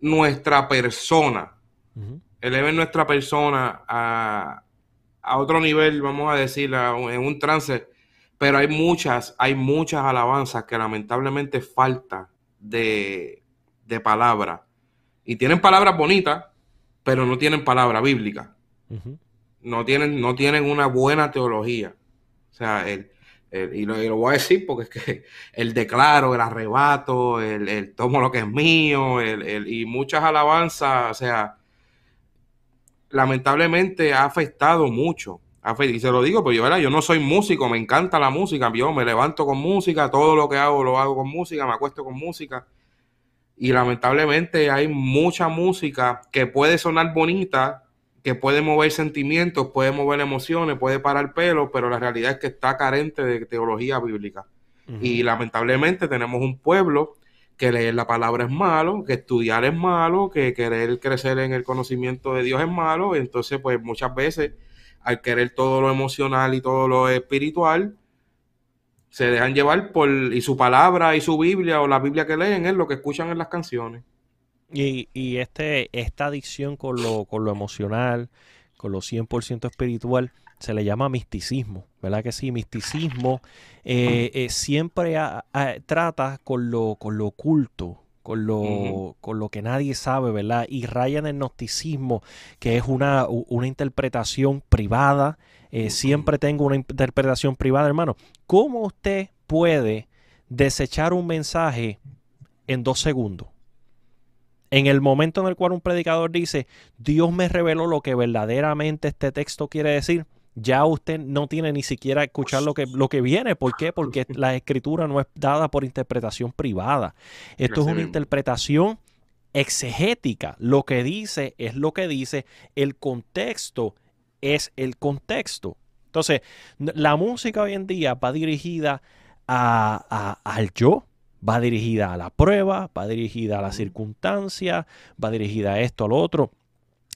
nuestra persona, eleven nuestra persona a, a, otro nivel, vamos a decir, en un trance pero hay muchas, hay muchas alabanzas que lamentablemente falta de, de palabra. Y tienen palabras bonitas, pero no tienen palabra bíblica. no, tienen, no tienen una buena teología. O sea, el, y, lo, voy a decir porque es que el declaro, el arrebato, el, el tomo lo que es mío, el, y muchas alabanzas, o sea, lamentablemente ha afectado mucho y se lo digo, pues yo, yo no soy músico, me encanta la música, yo me levanto con música, todo lo que hago lo hago con música, me acuesto con música. Y lamentablemente hay mucha música que puede sonar bonita, que puede mover sentimientos, puede mover emociones, puede parar pelo, pero la realidad es que está carente de teología bíblica. Y lamentablemente tenemos un pueblo que leer la palabra es malo, que estudiar es malo, que querer crecer en el conocimiento de Dios es malo. Entonces, pues muchas veces al querer todo lo emocional y todo lo espiritual, se dejan llevar por y su palabra y su Biblia o la Biblia que leen es lo que escuchan en las canciones. Y, y este, esta adicción con lo, con lo emocional, con lo 100% espiritual, se le llama misticismo, ¿verdad que sí? Misticismo eh, eh, siempre trata con lo, con lo oculto, con lo, con lo que nadie sabe, ¿verdad? Y raya en el gnosticismo, que es una, una interpretación privada. Eh, siempre tengo una interpretación privada, hermano. ¿Cómo usted puede desechar un mensaje en dos segundos? En el momento en el cual un predicador dice, Dios me reveló lo que verdaderamente este texto quiere decir, ya usted no tiene ni siquiera escuchar lo que, lo que viene. ¿Por qué? Porque la escritura no es dada por interpretación privada. Esto es una interpretación exegética. Lo que dice es lo que dice. El contexto es el contexto. Entonces, la música hoy en día va dirigida a, al yo, va dirigida a la prueba, va dirigida a la circunstancia, va dirigida a esto, a lo otro.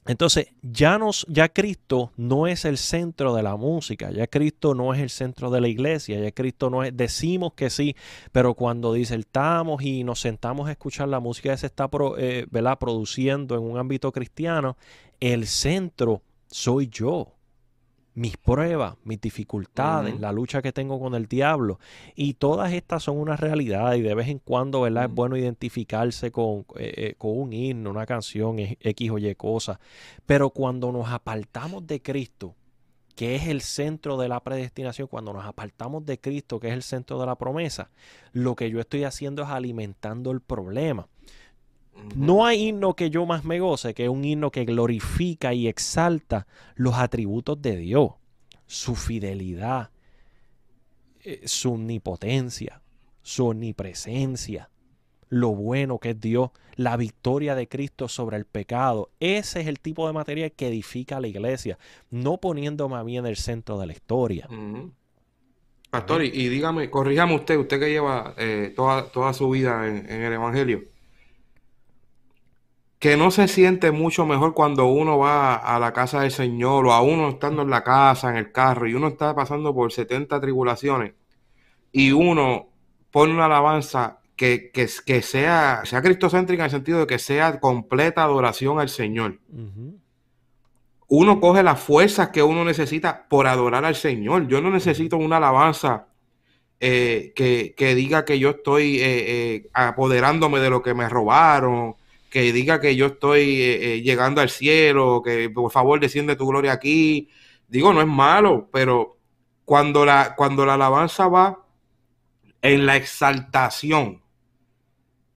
Entonces, ya, nos, ya Cristo no es el centro de la música, ya Cristo no es el centro de la iglesia, ya Cristo no es, decimos que sí, pero cuando disertamos y nos sentamos a escuchar la música que se está eh, produciendo en un ámbito cristiano, el centro soy yo mis pruebas, mis dificultades, la lucha que tengo con el diablo. Y todas estas son una realidad y de vez en cuando, ¿verdad? Es bueno identificarse con, eh, eh, con un himno, una canción, X o Y cosas. Pero cuando nos apartamos de Cristo, que es el centro de la predestinación, cuando nos apartamos de Cristo, que es el centro de la promesa, lo que yo estoy haciendo es alimentando el problema. No hay himno que yo más me goce que un himno que glorifica y exalta los atributos de Dios, su fidelidad, eh, su omnipotencia, su omnipresencia, lo bueno que es Dios, la victoria de Cristo sobre el pecado. Ese es el tipo de material que edifica la iglesia, no poniéndome a mí en el centro de la historia. Pastor, y, dígame, corríjame usted, usted que lleva eh, toda, toda su vida en, el Evangelio, que no se siente mucho mejor cuando uno va a la casa del Señor o a uno estando en la casa, en el carro, y uno está pasando por 70 tribulaciones, y uno pone una alabanza que, que, que sea, sea cristocéntrica en el sentido de que sea completa adoración al Señor. Uno coge las fuerzas que uno necesita por adorar al Señor. Yo no necesito una alabanza eh, que, diga que yo estoy eh, eh, apoderándome de lo que me robaron, que diga que yo estoy llegando al cielo, que por favor desciende tu gloria aquí. Digo, no es malo, pero cuando la, cuando la alabanza va en la exaltación,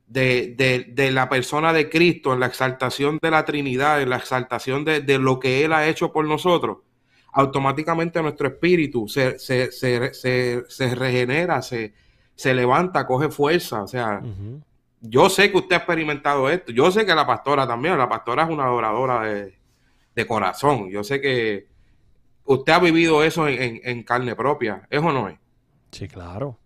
de, la persona de Cristo, en la exaltación de la Trinidad, en la exaltación de, lo que Él ha hecho por nosotros, automáticamente nuestro espíritu se, se, regenera, se, se levanta, coge fuerza. O sea, yo sé que usted ha experimentado esto, yo sé que la pastora también, la pastora es una adoradora de, corazón, yo sé que usted ha vivido eso en, en carne propia, ¿es o no es? Sí, claro.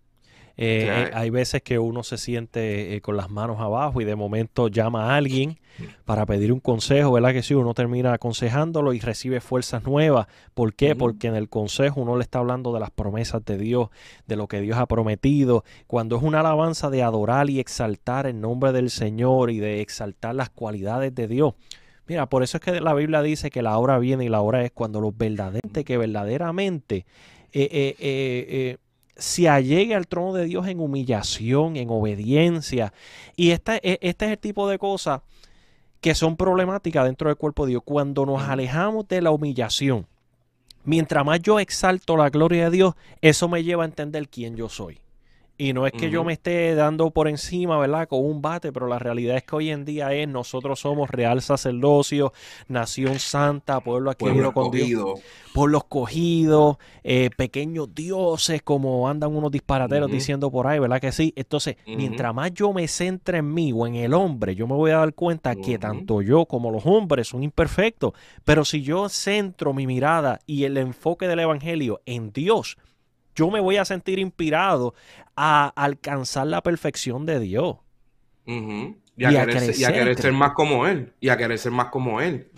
Eh, hay veces que uno se siente eh, con las manos abajo y de momento llama a alguien para pedir un consejo, ¿verdad? Que sí, uno termina aconsejándolo y recibe fuerzas nuevas. ¿Por qué? Porque en el consejo uno le está hablando de las promesas de Dios, de lo que Dios ha prometido. Cuando es una alabanza de adorar y exaltar el nombre del Señor y de exaltar las cualidades de Dios. Mira, por eso es que la Biblia dice que la hora viene y la hora es cuando los verdaderos, que verdaderamente eh, eh se allegue al trono de Dios en humillación, en obediencia. Y esta, e, este es el tipo de cosas que son problemáticas dentro del cuerpo de Dios. Cuando nos alejamos de la humillación, mientras más yo exalto la gloria de Dios, eso me lleva a entender quién yo soy. Y no es que yo me esté dando por encima, ¿verdad? Con un bate, pero la realidad es que hoy en día es nosotros somos real sacerdocio, nación santa, pueblo adquirido con Dios, pueblo escogido, eh, pequeños dioses, como andan unos disparateros diciendo por ahí, ¿verdad que sí? Entonces, mientras más yo me centre en mí o en el hombre, yo me voy a dar cuenta que tanto yo como los hombres son imperfectos. Pero si yo centro mi mirada y el enfoque del evangelio en Dios, yo me voy a sentir inspirado a alcanzar la perfección de Dios. y, a querer, ser más como Él. Y a querer ser más como Él.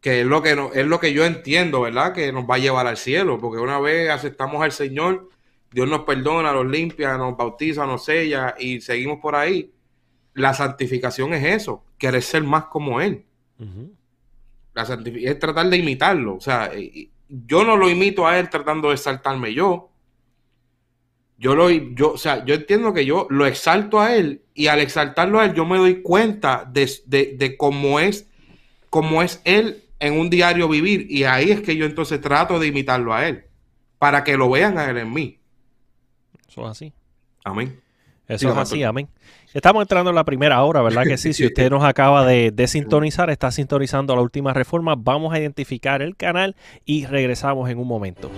Que es lo que, no, es lo que yo entiendo, ¿verdad? Que nos va a llevar al cielo. Porque una vez aceptamos al Señor, Dios nos perdona, nos limpia, nos bautiza, nos sella y seguimos por ahí. La santificación es eso, querer ser más como Él. La es tratar de imitarlo. O sea, yo no lo imito a Él tratando de saltarme yo yo lo, yo, o sea, yo entiendo que yo lo exalto a él y al exaltarlo a él yo me doy cuenta de, cómo es, cómo es él en un diario vivir y ahí es que yo entonces trato de imitarlo a él para que lo vean a él en mí. Eso es así. Amén. Eso es así, amén. Estamos entrando en la primera hora, ¿verdad que sí? Si usted nos acaba de, de, sintonizar, está sintonizando la última reforma, vamos a identificar el canal y regresamos en un momento.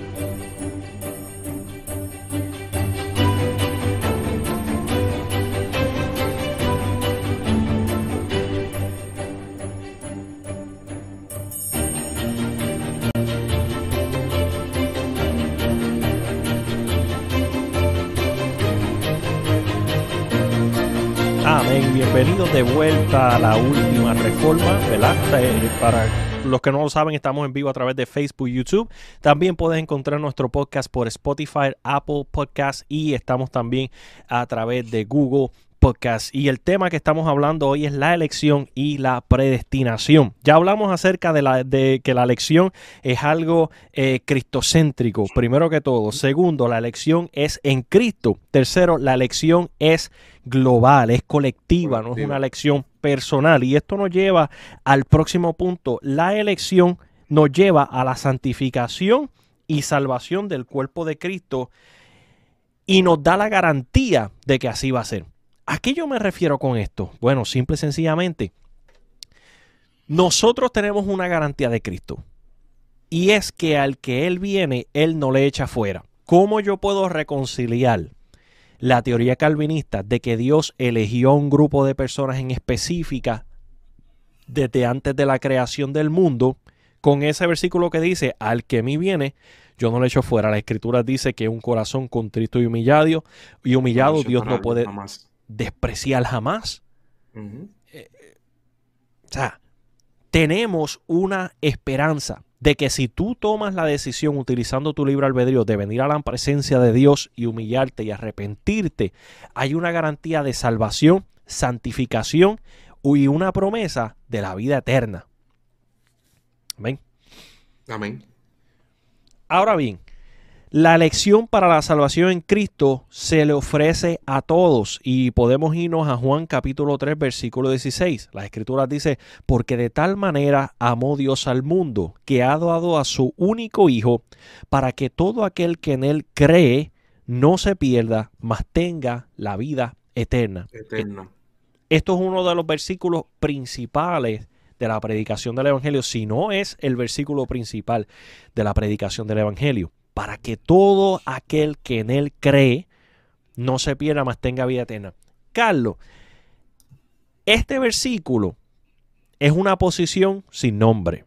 Amén. Bienvenidos de vuelta a la última reforma, ¿verdad? Eh, para los que no lo saben, estamos en vivo a través de Facebook, YouTube. También puedes encontrar nuestro podcast por Spotify, Apple Podcasts y estamos también a través de Google Podcast. Y el tema que estamos hablando hoy es la elección y la predestinación. Ya hablamos acerca de que la elección es algo eh, cristocéntrico, primero que todo. Segundo, la elección es en Cristo. Tercero, la elección es global, es colectiva, no es una elección personal. Y esto nos lleva al próximo punto. La elección nos lleva a la santificación y salvación del cuerpo de Cristo y nos da la garantía de que así va a ser. ¿A qué yo me refiero con esto? Bueno, simple y sencillamente, nosotros tenemos una garantía de Cristo. Y es que al que Él viene, Él no le echa fuera. ¿Cómo yo puedo reconciliar la teoría calvinista de que Dios eligió a un grupo de personas en específica desde antes de la creación del mundo con ese versículo que dice, al que mí viene, yo no le echo fuera. La escritura dice que un corazón contrito y humillado, y humillado Dios no puede despreciar jamás. Eh, o sea, tenemos una esperanza de que si tú tomas la decisión utilizando tu libre albedrío de venir a la presencia de Dios y humillarte y arrepentirte, hay una garantía de salvación, santificación y una promesa de la vida eterna. Amén. Amén. Ahora bien, la elección para la salvación en Cristo se le ofrece a todos y podemos irnos a Juan capítulo 3 versículo 16. Las escrituras dice, porque de tal manera amó Dios al mundo que ha dado a su único Hijo para que todo aquel que en él cree no se pierda, mas tenga la vida eterna. Eterna. Esto es uno de los versículos principales de la predicación del Evangelio, si no es el versículo principal de la predicación del Evangelio para que todo aquel que en él cree no se pierda, más tenga vida eterna. Carlos, este versículo es una posición sin nombre.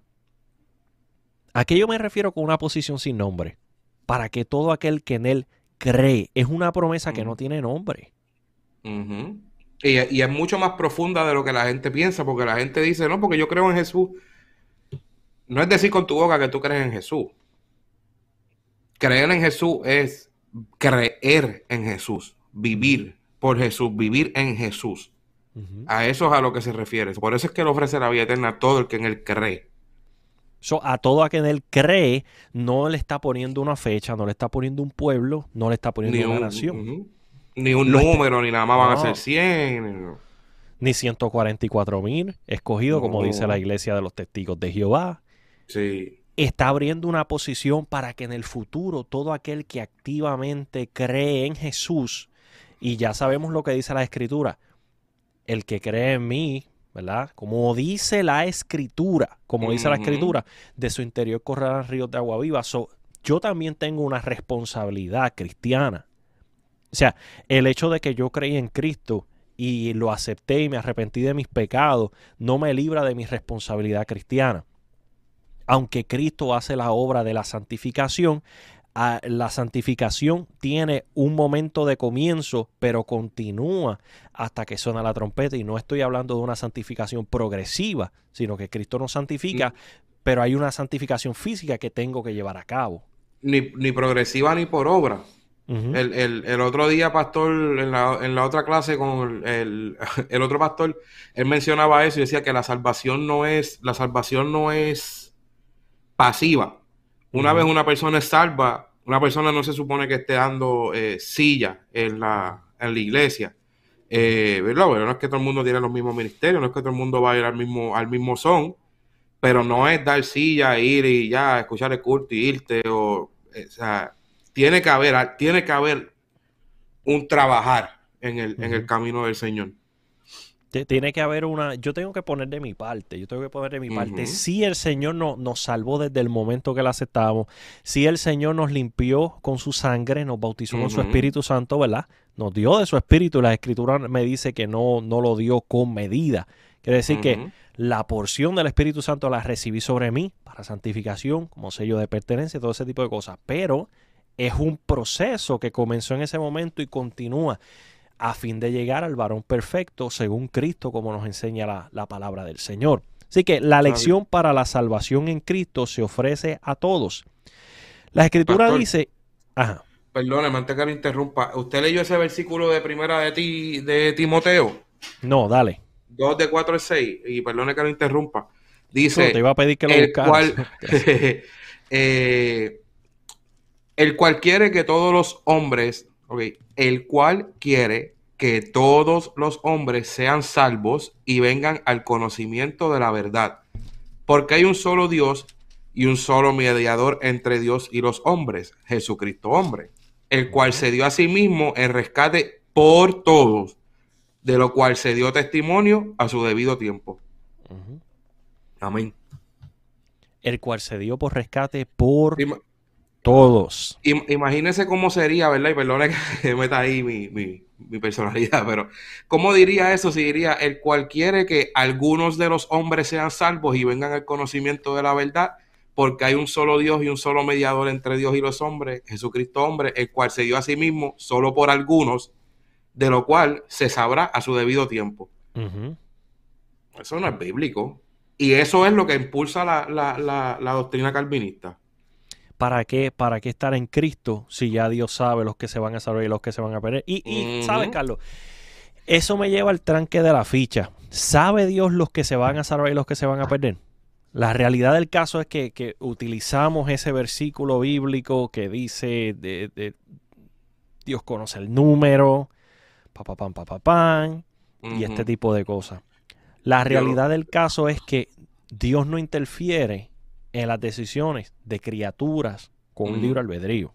¿A qué yo me refiero con una posición sin nombre? Para que todo aquel que en él cree, es una promesa que no tiene nombre. y, y, es mucho más profunda de lo que la gente piensa, porque la gente dice, no, porque yo creo en Jesús. No es decir con tu boca que tú crees en Jesús creer en Jesús es creer en Jesús, vivir por Jesús, vivir en Jesús. A eso es a lo que se refiere. Por eso es que él ofrece la vida eterna a todo el que en él cree. a todo aquel que en él cree, no le está poniendo una fecha, no le está poniendo un pueblo, no le está poniendo una nación. Ni un número, ni nada más van a ser 100. Ni 144 mil escogidos, como dice la iglesia de los testigos de Jehová. Sí está abriendo una posición para que en el futuro todo aquel que activamente cree en Jesús, y ya sabemos lo que dice la escritura, el que cree en mí, ¿verdad? Como dice la escritura, como dice la escritura, de su interior correrán ríos de agua viva. yo también tengo una responsabilidad cristiana. O sea, el hecho de que yo creí en Cristo y lo acepté y me arrepentí de mis pecados, no me libra de mi responsabilidad cristiana aunque Cristo hace la obra de la santificación, la santificación tiene un momento de comienzo, pero continúa hasta que suena la trompeta. Y no estoy hablando de una santificación progresiva, sino que Cristo nos santifica, pero hay una santificación física que tengo que llevar a cabo. Ni, progresiva ni por obra. el, otro día, pastor, en la, otra clase con el, el, otro pastor, él mencionaba eso y decía que la salvación no es, la salvación no es pasiva. Una vez una persona es salva, una persona no se supone que esté dando eh, silla en la, en la iglesia. Eh, ¿verdad? no es que todo el mundo tiene los mismos ministerios, no es que todo el mundo va a ir al mismo, al mismo son, pero no es dar silla, ir y ya, escuchar el culto y irte. O, eh, o sea, tiene que haber, tiene que haber un trabajar en el, en el camino del Señor tiene que haber una, yo tengo que poner de mi parte, yo tengo que poner de mi parte. Si el Señor no, nos salvó desde el momento que la aceptamos, si el Señor nos limpió con su sangre, nos bautizó con su Espíritu Santo, ¿verdad? Nos dio de su Espíritu, la Escritura me dice que no, no lo dio con medida. Quiere decir que la porción del Espíritu Santo la recibí sobre mí para santificación, como sello de pertenencia, todo ese tipo de cosas. Pero es un proceso que comenzó en ese momento y continúa a fin de llegar al varón perfecto según Cristo, como nos enseña la, palabra del Señor. Así que la lección para la salvación en Cristo se ofrece a todos. La escritura dice... Ajá. Perdóneme, antes que lo interrumpa. ¿Usted leyó ese versículo de primera de, ti, de Timoteo? No, dale. 2 de 4 al 6. Y perdone que lo interrumpa. Dice... te iba a pedir que lo el cual, eh, el cual quiere que todos los hombres el cual quiere que todos los hombres sean salvos y vengan al conocimiento de la verdad. Porque hay un solo Dios y un solo mediador entre Dios y los hombres, Jesucristo hombre, el cual se dio a sí mismo en rescate por todos, de lo cual se dio testimonio a su debido tiempo. Amén. El cual se dio por rescate por todos. Imagínense cómo sería, ¿verdad? Y perdone que meta ahí mi, personalidad, pero ¿cómo diría eso si diría el cual quiere que algunos de los hombres sean salvos y vengan al conocimiento de la verdad? porque hay un solo Dios y un solo mediador entre Dios y los hombres, Jesucristo hombre, el cual se dio a sí mismo solo por algunos, de lo cual se sabrá a su debido tiempo. Eso no es bíblico. Y eso es lo que impulsa la, doctrina calvinista. ¿Para qué, ¿Para qué estar en Cristo si ya Dios sabe los que se van a salvar y los que se van a perder? Y, y ¿sabes, Carlos? Eso me lleva al tranque de la ficha. ¿Sabe Dios los que se van a salvar y los que se van a perder? La realidad del caso es que, utilizamos ese versículo bíblico que dice de, Dios conoce el número, pa pam, pa y este tipo de cosas. La realidad del caso es que Dios no interfiere en las decisiones de criaturas con un libro albedrío.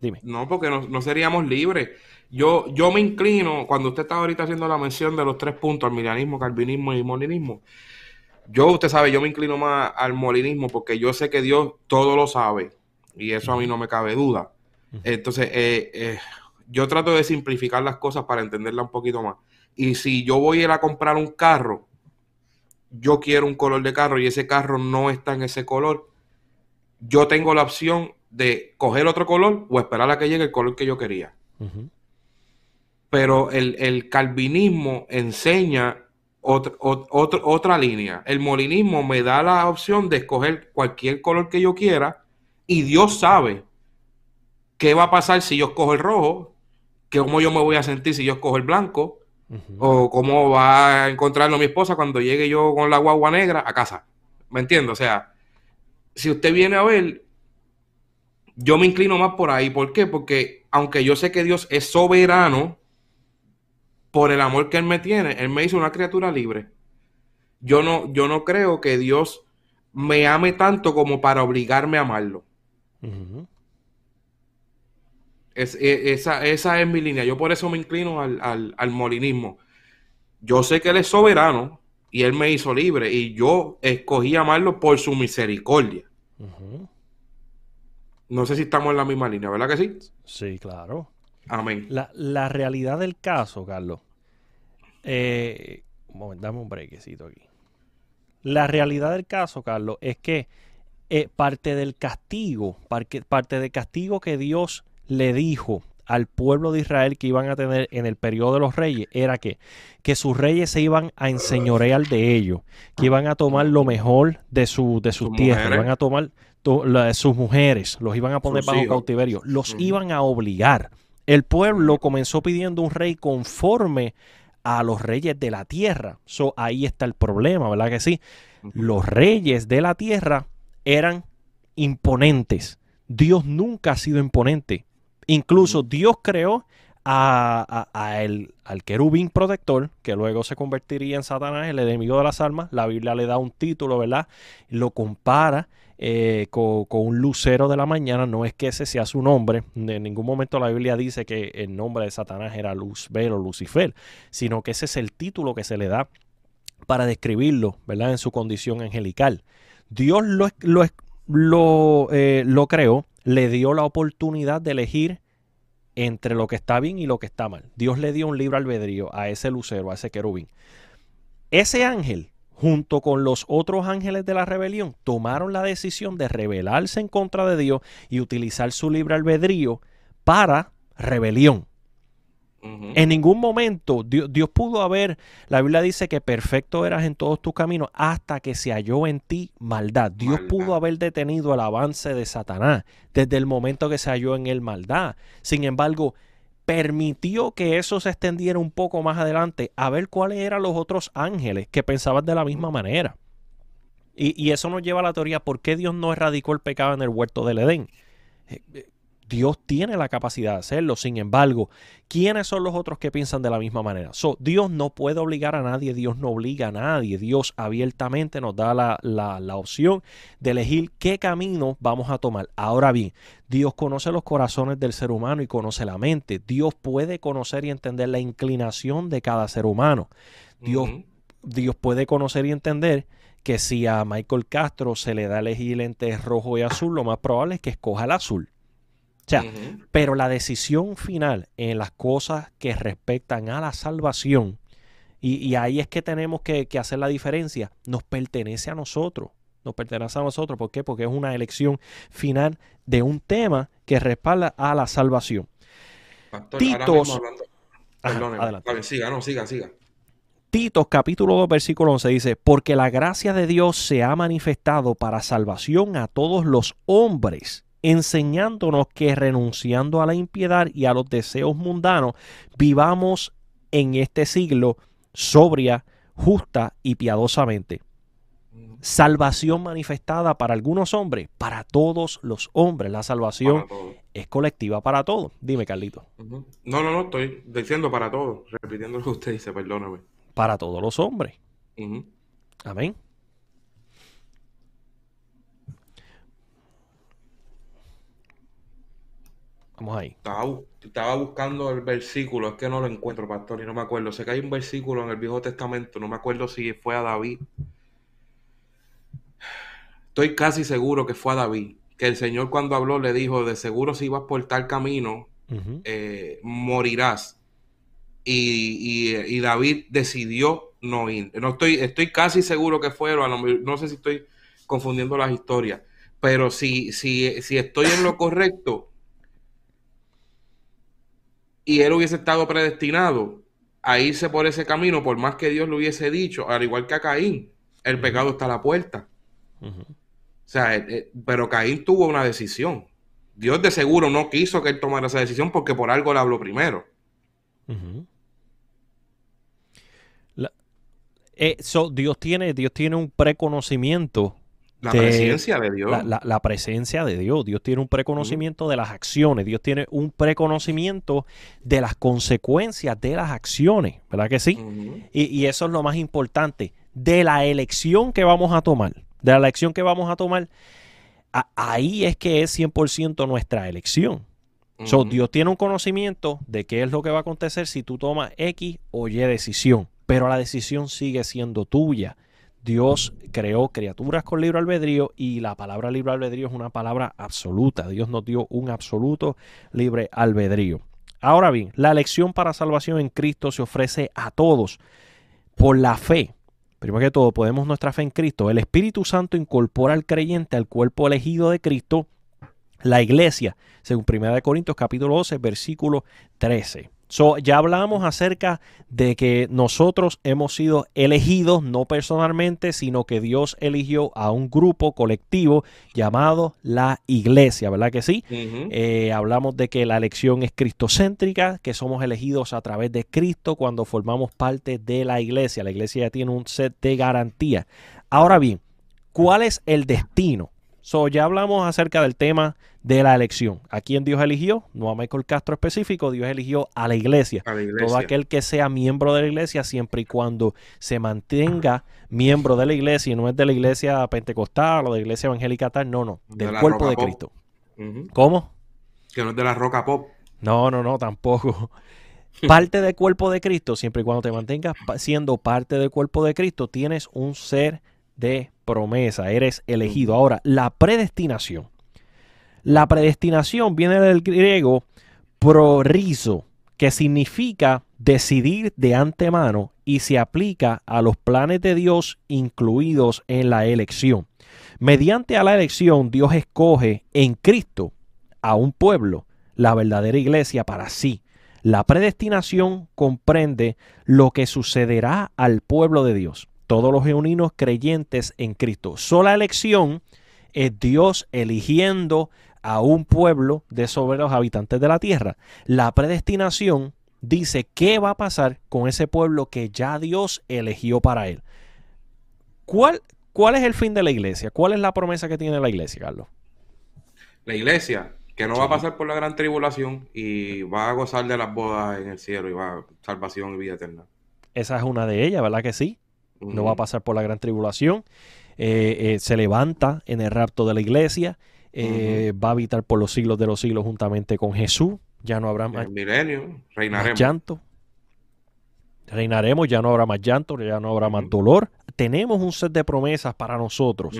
Dime. No, porque no, seríamos libres. Yo, yo me inclino, cuando usted está ahorita haciendo la mención de los tres puntos, arminianismo, calvinismo y molinismo, yo, usted sabe, yo me inclino más al molinismo porque yo sé que Dios todo lo sabe y eso a mí no me cabe duda. Entonces, eh, eh, yo trato de simplificar las cosas para entenderla un poquito más. Y si yo voy a ir a comprar un carro, yo quiero un color de carro y ese carro no está en ese color, yo tengo la opción de coger otro color o esperar a que llegue el color que yo quería. Pero el, el calvinismo enseña otra, otra línea. El molinismo me da la opción de escoger cualquier color que yo quiera y Dios sabe qué va a pasar si yo escojo el rojo, cómo yo me voy a sentir si yo escojo el blanco, o cómo va a encontrarlo mi esposa cuando llegue yo con la guagua negra a casa. ¿Me entiendo? O sea, si usted viene a ver, yo me inclino más por ahí. ¿Por qué? Porque aunque yo sé que Dios es soberano, por el amor que Él me tiene, Él me hizo una criatura libre. Yo no, yo no creo que Dios me ame tanto como para obligarme a amarlo. Es, e, esa, esa, es mi línea. Yo por eso me inclino al, molinismo. Yo sé que Él es soberano y Él me hizo libre y yo escogí amarlo por su misericordia. No sé si estamos en la misma línea, ¿verdad que sí? Sí, claro. Amén. La, realidad del caso, Carlos. Eh, dame un brequecito aquí. La realidad del caso, Carlos, es que eh, parte del castigo, parte, parte del castigo que Dios le dijo al pueblo de Israel que iban a tener en el periodo de los reyes era que, que sus reyes se iban a enseñorear de ellos, que iban a tomar lo mejor de su, de sus tierras, iban a tomar sus mujeres, los iban a poner bajo cautiverio, los iban a obligar. El pueblo comenzó pidiendo un rey conforme a los reyes de la tierra. So, ahí está el problema, ¿verdad que sí? Los reyes de la tierra eran imponentes. Dios nunca ha sido imponente. Incluso Dios creó a, al querubín protector, que luego se convertiría en Satanás, el enemigo de las almas. La Biblia le da un título, ¿verdad? Lo compara eh, con, un lucero de la mañana. No es que ese sea su nombre. En ningún momento la Biblia dice que el nombre de Satanás era Luzbel o Lucifer, sino que ese es el título que se le da para describirlo, ¿verdad? En su condición angelical. Dios lo, lo, lo, eh, lo creó, le dio la oportunidad de elegir entre lo que está bien y lo que está mal. Dios le dio un libre albedrío a ese lucero, a ese querubín. Ese ángel junto con los otros ángeles de la rebelión, tomaron la decisión de rebelarse en contra de Dios y utilizar su libre albedrío para rebelión. En ningún momento Dios, pudo haber, la Biblia dice que perfecto eras en todos tus caminos hasta que se halló en ti maldad. Dios pudo haber detenido el avance de Satanás desde el momento que se halló en él maldad. Sin embargo, permitió que eso se extendiera un poco más adelante a ver cuáles eran los otros ángeles que pensaban de la misma manera. Y, y eso nos lleva a la teoría por qué Dios no erradicó el pecado en el huerto del Edén. Dios tiene la capacidad de hacerlo. Sin embargo, ¿quiénes son los otros que piensan de la misma manera? Dios no puede obligar a nadie, Dios no obliga a nadie. Dios abiertamente nos da la, la, opción de elegir qué camino vamos a tomar. Ahora bien, Dios conoce los corazones del ser humano y conoce la mente. Dios puede conocer y entender la inclinación de cada ser humano. Dios, Dios puede conocer y entender que si a Michael Castro se le da elegir entre rojo y azul, lo más probable es que escoja el azul. O sea, pero la decisión final en las cosas que respectan a la salvación, y, ahí es que tenemos que, hacer la diferencia, nos pertenece a nosotros. nos pertenece a nosotros. ¿Por qué? Porque es una elección final de un tema que respalda a la salvación. Pastor, Titos- hablando- siga, no, siga, siga. Titos capítulo 2 versículo 11 dice, porque la gracia de Dios se ha manifestado para salvación a todos los hombres, enseñándonos que renunciando a la impiedad y a los deseos mundanos, vivamos en este siglo sobria, justa y piadosamente. Salvación manifestada para algunos hombres, para todos los hombres. La salvación es colectiva para todos. Dime, Carlito. No, no, no, estoy diciendo para todo, repitiendo lo que usted dice, perdóname. Para todos los hombres. Amén. Ahí. Estaba, estaba buscando el versículo, es que no lo encuentro, pastor, y no me acuerdo. Sé que hay un versículo en el Viejo Testamento, no me acuerdo si fue a David. Estoy casi seguro que fue a David, que el Señor cuando habló le dijo, de seguro si vas por tal camino, eh, morirás. Y, y- y David decidió no ir. No estoy, estoy casi seguro que fue, o a lo mejor- no sé si estoy confundiendo las historias, pero si, si, si estoy en lo correcto y él hubiese estado predestinado a irse por ese camino, por más que Dios lo hubiese dicho, al igual que a Caín, el pecado está a la puerta. O sea, eh, eh, pero Caín tuvo una decisión. Dios de seguro no quiso que él tomara esa decisión porque por algo le habló primero. La- eh, so, Dios tiene, Dios tiene un preconocimiento La presencia de Dios. la, la- la presencia de Dios. Dios tiene un preconocimiento de las acciones. Dios tiene un preconocimiento de las consecuencias de las acciones. ¿Verdad que sí? Y, y eso es lo más importante. De la elección que vamos a tomar. De la elección que vamos a tomar. a- ahí es que es 100% nuestra elección. So. Dios tiene un conocimiento de qué es lo que va a acontecer si tú tomas X o Y decisión, pero la decisión sigue siendo tuya. Dios creó criaturas con libre albedrío y la palabra libre albedrío es una palabra absoluta. Dios nos dio un absoluto libre albedrío. Ahora bien, la elección para salvación en Cristo se ofrece a todos por la fe. Primero que todo, podemos nuestra fe en Cristo. El Espíritu Santo incorpora al creyente al cuerpo elegido de Cristo, la iglesia, según 1 Corintios capítulo 12, versículo 13. So, ya hablamos acerca de que nosotros hemos sido elegidos no personalmente, sino que Dios eligió a un grupo colectivo llamado la iglesia, ¿verdad que sí? Eh, hablamos de que la elección es cristocéntrica, que somos elegidos a través de Cristo cuando formamos parte de la iglesia. La iglesia ya tiene un set de garantía. Ahora bien, ¿cuál es el destino? So, ya hablamos acerca del tema de la elección. ¿A quién Dios eligió? No a Michael Castro específico, Dios eligió a la iglesia. A la iglesia. Todo aquel que sea miembro de la iglesia, siempre y cuando se mantenga miembro de la iglesia y no es de la iglesia pentecostal o de la iglesia evangélica tal, no, no, De del cuerpo de pop. Cristo. ¿Cómo? Que no es de la roca pop. No, no, no, tampoco. Parte del cuerpo de Cristo, siempre y cuando te mantengas siendo parte del cuerpo de Cristo, tienes un ser de promesa, eres elegido. Ahora, la predestinación. La predestinación viene del griego prorizo, que significa decidir de antemano y se aplica a los planes de Dios incluidos en la elección. Mediante a la elección, Dios escoge en Cristo a un pueblo, la verdadera iglesia para sí. La predestinación comprende lo que sucederá al pueblo de Dios, todos los genuinos creyentes en Cristo. Sola elección es Dios eligiendo a un pueblo de sobre los habitantes de la tierra. La predestinación dice qué va a pasar con ese pueblo que ya Dios eligió para él. ¿Cuál, ¿Cuál es el fin de la iglesia? ¿Cuál es la promesa que tiene la iglesia, Carlos? La iglesia, que no Sí. va a pasar por la gran tribulación y va a gozar de las bodas en el cielo y va a salvación y vida eterna. Esa es una de ellas, ¿verdad que sí? No va a pasar por la gran tribulación. Eh, eh, se levanta en el rapto de la iglesia. eh, Va a habitar por los siglos de los siglos juntamente con Jesús. Ya no habrá más, milenio más reinaremos. llanto. Reinaremos, ya no habrá más llanto, ya no habrá más dolor. Tenemos un set de promesas para nosotros.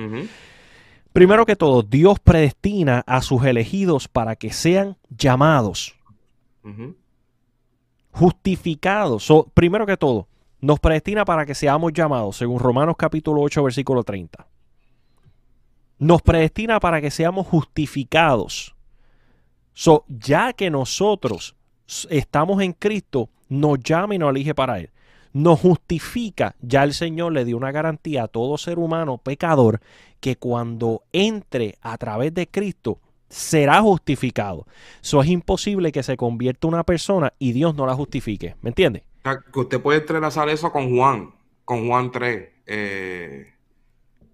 Primero que todo, Dios predestina a sus elegidos para que sean llamados, justificados. So, primero que todo, nos predestina para que seamos llamados, según Romanos capítulo 8, versículo 30. Nos predestina para que seamos justificados. So, ya que nosotros estamos en Cristo, nos llama y nos elige para Él. Nos justifica, ya el Señor le dio una garantía a todo ser humano pecador que cuando entre a través de Cristo será justificado. Eso es imposible que se convierta una persona y Dios no la justifique. ¿Me Que usted puede entrelazar eso con Juan, con Juan 3,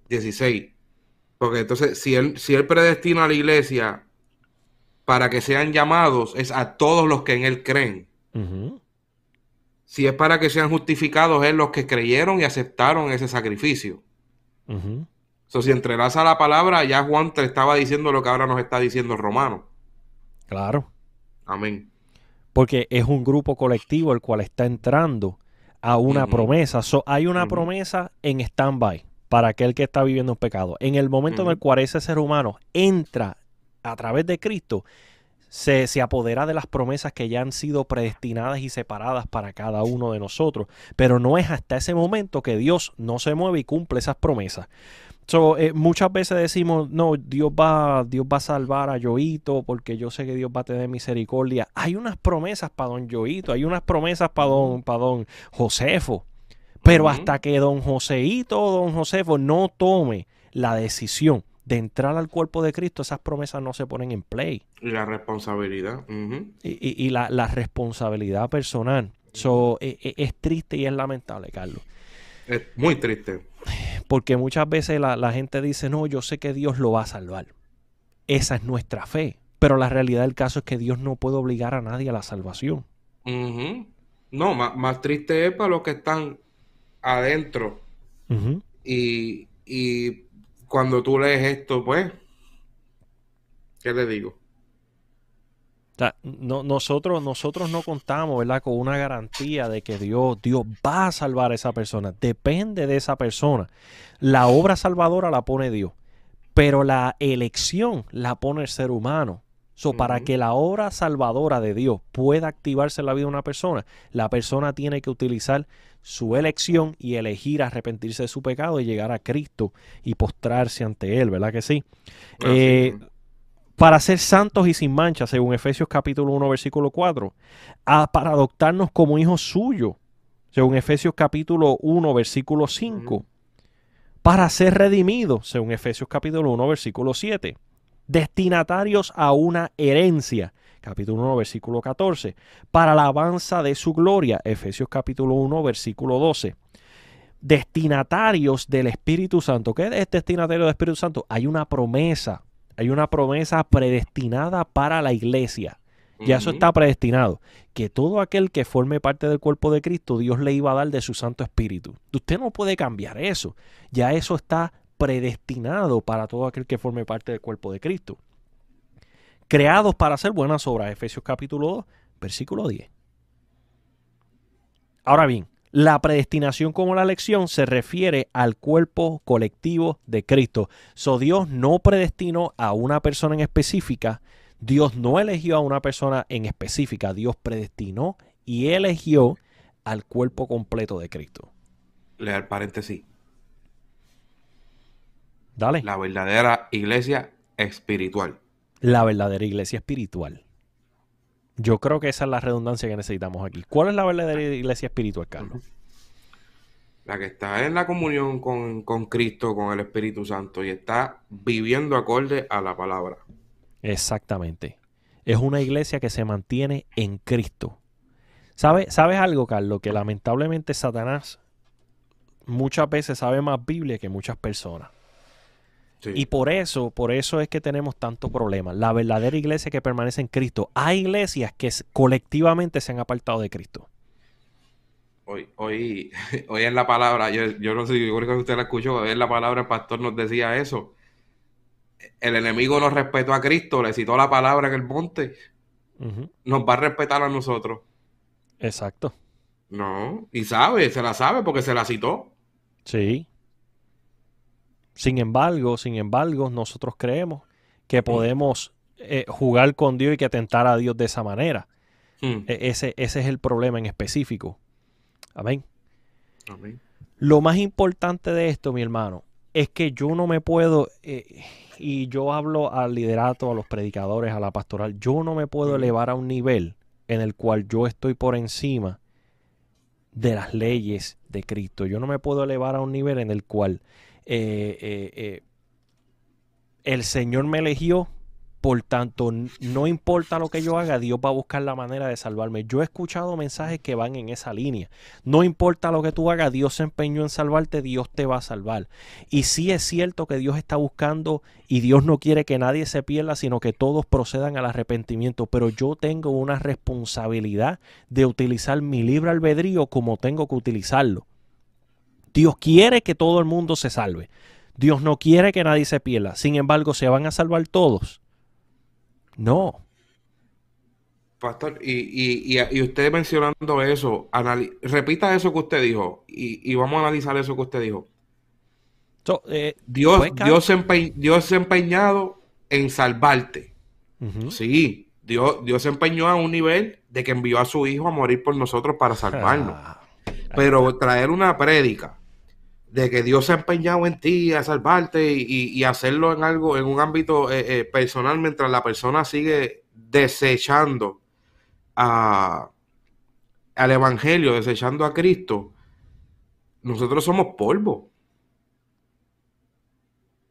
16. Eh, Porque entonces, si él, si él predestina a la iglesia para que sean llamados, es a todos los que en él creen. Si es para que sean justificados, es los que creyeron y aceptaron ese sacrificio. So, si entrelaza la palabra, ya Juan te estaba diciendo lo que ahora nos está diciendo el romano. Claro. Amén. Porque es un grupo colectivo el cual está entrando a una promesa. So, hay una promesa en stand-by para aquel que está viviendo un pecado. En el momento en el cual ese ser humano entra a través de Cristo, se, se, apodera de las promesas que ya han sido predestinadas y separadas para cada uno de nosotros. Pero no es hasta ese momento que Dios no se mueve y cumple esas promesas. So, eh, muchas veces decimos, no, Dios va, Dios va a salvar a Yoito porque yo sé que Dios va a tener misericordia. Hay unas promesas para don Yoito, hay unas promesas para don, para don Josefo. Pero hasta que don Joseito o don Josefo no tome la decisión de entrar al cuerpo de Cristo, esas promesas no se ponen en play. Y la responsabilidad. Y, la, responsabilidad personal. So, e, e, es triste y es lamentable, Carlos. Es muy triste. Porque muchas veces la, gente dice, no, yo sé que Dios lo va a salvar. Esa es nuestra fe. Pero la realidad del caso es que Dios no puede obligar a nadie a la salvación. No, más, triste es para los que están adentro. y, y cuando tú lees esto, pues, ¿qué le digo? No, nosotros, nosotros no contamos, ¿verdad? Con una garantía de que Dios, Dios va a salvar a esa persona. Depende de esa persona. La obra salvadora la pone Dios, pero la elección la pone el ser humano. So, Para que la obra salvadora de Dios pueda activarse en la vida de una persona, la persona tiene que utilizar su elección y elegir arrepentirse de su pecado y llegar a Cristo y postrarse ante Él, ¿verdad que sí? Eh, para ser santos y sin mancha, según Efesios capítulo 1, versículo 4, para adoptarnos como hijos suyos, según Efesios capítulo 1, versículo 5, para ser redimidos, según Efesios capítulo 1, versículo 7, destinatarios a una herencia, capítulo 1, versículo 14, para la alabanza de su gloria, Efesios capítulo 1, versículo 12 destinatarios del Espíritu Santo. ¿Qué es destinatario del Espíritu Santo? Hay una promesa hay una promesa predestinada para la iglesia. Ya eso está predestinado. Que todo aquel que forme parte del cuerpo de Cristo, Dios le iba a dar de su Santo Espíritu. Usted no puede cambiar eso. Ya eso está predestinado para todo aquel que forme parte del cuerpo de Cristo. Creados para hacer buenas obras. Efesios capítulo 2, versículo 10. Ahora bien, la predestinación como la elección se refiere al cuerpo colectivo de Cristo. So Dios no predestinó a una persona en específica, Dios no eligió a una persona en específica, Dios predestinó y eligió al cuerpo completo de Cristo. Leer paréntesis. Dale. La verdadera iglesia espiritual. La verdadera iglesia espiritual. Yo creo que esa es la redundancia que necesitamos aquí. ¿Cuál es la verdadera iglesia espiritual, Carlos? La que está en la comunión con, Cristo, con el Espíritu Santo y está viviendo acorde a la palabra. Exactamente. Es una iglesia que se mantiene en Cristo. ¿Sabes algo, Carlos? Que lamentablemente Satanás muchas veces sabe más Biblia que muchas personas. Y por eso, por eso es que tenemos tantos problemas. La verdadera iglesia que permanece en Cristo. Hay iglesias que colectivamente se han apartado de Cristo. Hoy, hoy, hoy en la palabra, yo, no sé, yo creo que usted la escuchó, hoy en la palabra el pastor nos decía eso. El enemigo no respetó a Cristo, le citó la palabra en el monte. Nos va a respetar a nosotros. Exacto. No, y sabe, se la sabe porque se la citó. Sí. Sin embargo, sin embargo, nosotros creemos que podemos eh, jugar con Dios y que atentar a Dios de esa manera. Hmm. E, ese, ese es el problema en específico. Amén. Amén. Lo más importante de esto, mi hermano, es que yo no me puedo, eh, y yo hablo al liderato, a los predicadores, a la pastoral, yo no me puedo elevar a un nivel en el cual yo estoy por encima de las leyes de Cristo. Yo no me puedo elevar a un nivel en el cual eh, el Señor me eligió por tanto, no importa lo que yo haga, Dios va a buscar la manera de salvarme. Yo he escuchado mensajes que van en esa línea. No importa lo que tú hagas, Dios se empeñó en salvarte, Dios te va a salvar. Y sí es cierto que Dios está buscando y Dios no quiere que nadie se pierda, sino que todos procedan al arrepentimiento. Pero yo tengo una responsabilidad de utilizar mi libre albedrío como tengo que utilizarlo. Dios quiere que todo el mundo se salve. Dios no quiere que nadie se pierda. Sin embargo, se van a salvar todos. No. Pastor, y, usted mencionando eso, repita eso que usted dijo y, vamos a analizar eso que usted dijo. Eh, Dios, Dios, se empeñado en salvarte. Sí, Dios, Dios se empeñó a un nivel de que envió a su hijo a morir por nosotros para salvarnos. Ah, Pero traer una prédica de que Dios se ha empeñado en ti a salvarte y, hacerlo en algo, en un ámbito eh, eh, personal, mientras la persona sigue desechando a, al Evangelio, desechando a Cristo, nosotros somos polvo. O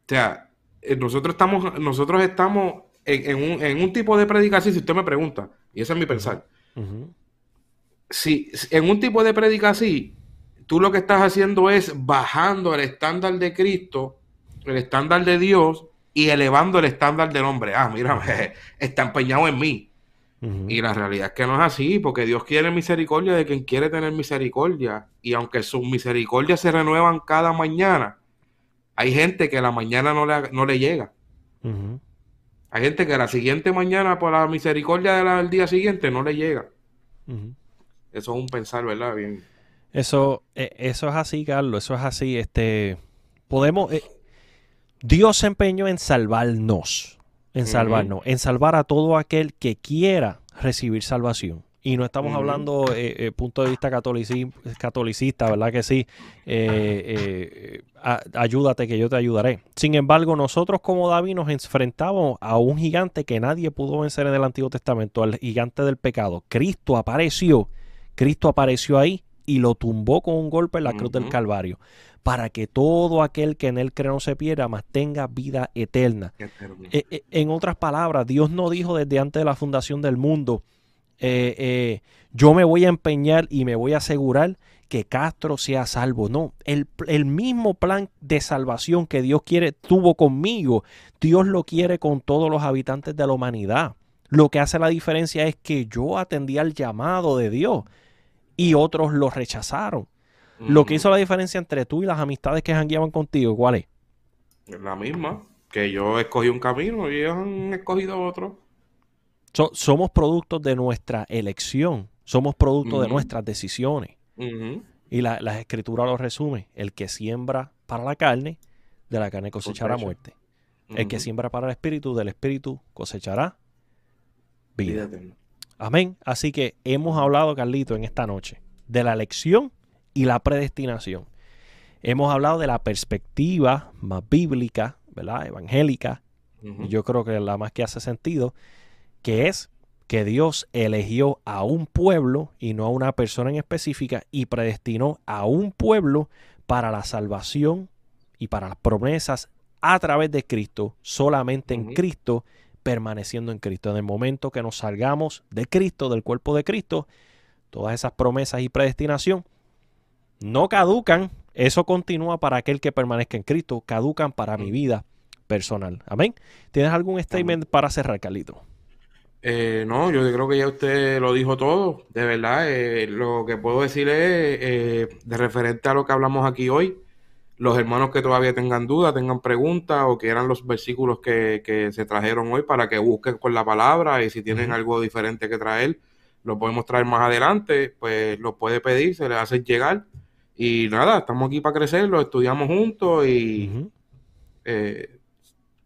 sea, eh, nosotros estamos, nosotros estamos en, un, tipo de predicación, si usted me pregunta, y ese es mi pensar. Si en un tipo de predicación tú lo que estás haciendo es bajando el estándar de Cristo, el estándar de Dios y elevando el estándar del hombre. Ah, mira, está empeñado en mí. Y la realidad es que no es así, porque Dios quiere misericordia de quien quiere tener misericordia. Y aunque sus misericordias se renuevan cada mañana, hay gente que la mañana no le, no le llega. Hay gente que la siguiente mañana, por la misericordia del día siguiente, no le llega. Eso es un pensar, ¿verdad? Bien. Eso, e, eso es así, Carlos, eso es así. Este, podemos, eh, Dios se empeñó en salvarnos, en salvarnos, en salvar a todo aquel que quiera recibir salvación. Y no estamos hablando eh, eh, punto de vista catolicista, ¿verdad que sí? ayúdate que yo te ayudaré. Sin embargo, nosotros como David nos enfrentamos a un gigante que nadie pudo vencer en el Antiguo Testamento, al gigante del pecado. Cristo apareció, Cristo apareció ahí y lo tumbó con un golpe en la cruz del Calvario, para que todo aquel que en él cree no se pierda, mas tenga vida eterna. Eh, eh, en otras palabras, Dios no dijo desde antes de la fundación del mundo, eh, yo me voy a empeñar y me voy a asegurar que Castro sea salvo. No, el, el, mismo plan de salvación que Dios quiere, tuvo conmigo, Dios lo quiere con todos los habitantes de la humanidad. Lo que hace la diferencia es que yo atendí al llamado de Dios y otros lo rechazaron. Lo que hizo la diferencia entre tú y las amistades que jangueaban contigo, ¿cuál es? La misma, que yo escogí un camino y ellos han escogido otro. somos productos de nuestra elección, somos producto de nuestras decisiones. Y la, la escritura lo resume, el que siembra para la carne, de la carne cosechará muerte. El que siembra para el espíritu, del espíritu cosechará vida. Amén. Así que hemos hablado, Carlito, en esta noche de la elección y la predestinación. Hemos hablado de la perspectiva más bíblica, ¿verdad? Evangélica. Y yo creo que es la más que hace sentido, que es que Dios eligió a un pueblo y no a una persona en específica y predestinó a un pueblo para la salvación y para las promesas a través de Cristo, solamente en Cristo permaneciendo en Cristo. En el momento que nos salgamos de Cristo, del cuerpo de Cristo, todas esas promesas y predestinación no caducan. Eso continúa para aquel que permanezca en Cristo, caducan para mi mm. vida personal. Amén. ¿Tienes algún statement para cerrar, Carlito? Eh, no, yo creo que ya usted lo dijo todo. De verdad, eh, lo que puedo decir es, eh, de referente a lo que hablamos aquí hoy, los hermanos que todavía tengan dudas, tengan preguntas o quieran los versículos que, se trajeron hoy para que busquen con la palabra y si tienen algo diferente que traer, lo podemos traer más adelante, pues lo puede pedir, se le hace llegar. Y nada, estamos aquí para crecer, lo estudiamos juntos y eh,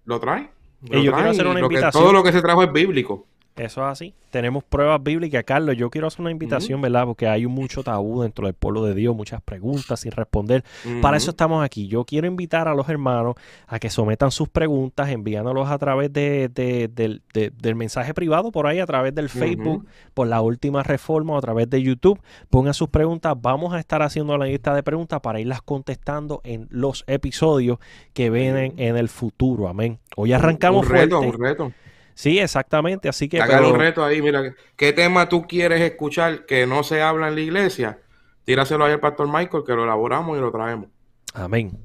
lo trae. y yo quiero hacer una invitación. todo lo que se trajo es bíblico. Eso es así. Tenemos pruebas bíblicas. Carlos, yo quiero hacer una invitación, ¿verdad? Porque hay mucho tabú dentro del pueblo de Dios, muchas preguntas sin responder. Para eso estamos aquí. Yo quiero invitar a los hermanos a que sometan sus preguntas, enviándolos a través de, del mensaje privado, por ahí, a través del Facebook, por la última reforma, o a través de YouTube. Pongan sus preguntas. Vamos a estar haciendo la lista de preguntas para irlas contestando en los episodios que vienen en el futuro. Amén. Hoy arrancamos un reto, Un reto. Sí, exactamente. Así que. Haga un reto ahí. Mira, ¿qué tema tú quieres escuchar que no se habla en la iglesia? Tíraselo ahí al pastor Michael, que lo elaboramos y lo traemos. Amén.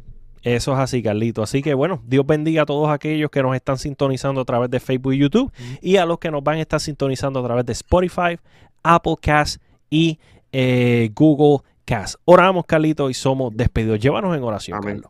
Eso es así, Carlito. Así que bueno, Dios bendiga a todos aquellos que nos están sintonizando a través de Facebook y YouTube y a los que nos van a estar sintonizando a través de Spotify, Apple Cast y eh, Google Cast. Oramos, Carlito, y somos despedidos. Llévanos en oración, Amén.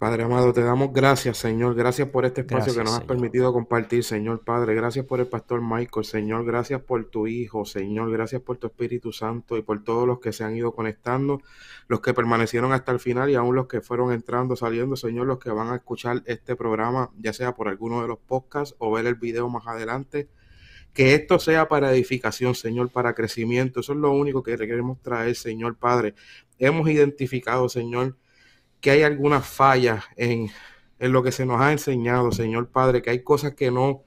Padre amado, te damos gracias, Señor. Gracias por este espacio que nos has permitido compartir, Señor Padre. Gracias por el pastor Michael, Señor. Gracias por tu Hijo, Señor. Gracias por tu Espíritu Santo y por todos los que se han ido conectando, los que permanecieron hasta el final y aún los que fueron entrando, saliendo, Señor, los que van a escuchar este programa, ya sea por alguno de los podcasts o ver el video más adelante. Que esto sea para edificación, Señor, para crecimiento. Eso es lo único que queremos traer, Señor Padre. Hemos identificado, Señor, que hay algunas fallas en, lo que se nos ha enseñado, Señor Padre, que hay cosas que no,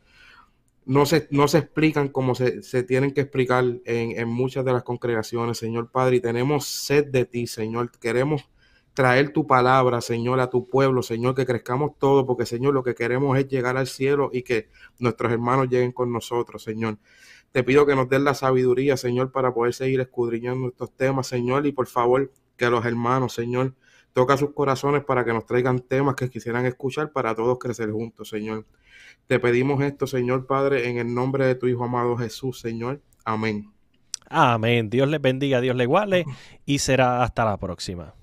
no, se, no se explican como se, tienen que explicar en, en, muchas de las congregaciones, Señor Padre, y tenemos sed de ti, Señor. Queremos traer tu palabra, Señor, a tu pueblo, Señor, que crezcamos todos, porque, Señor, lo que queremos es llegar al cielo y que nuestros hermanos lleguen con nosotros, Señor. Te pido que nos den la sabiduría, Señor, para poder seguir escudriñando estos temas, Señor, y por favor, que los hermanos, Señor, Toca sus corazones para que nos traigan temas que quisieran escuchar para todos crecer juntos, Señor. Te pedimos esto, Señor Padre, en el nombre de tu Hijo amado Jesús, Señor. Amén. Amén. Dios les bendiga, Dios les guarde y será hasta la próxima.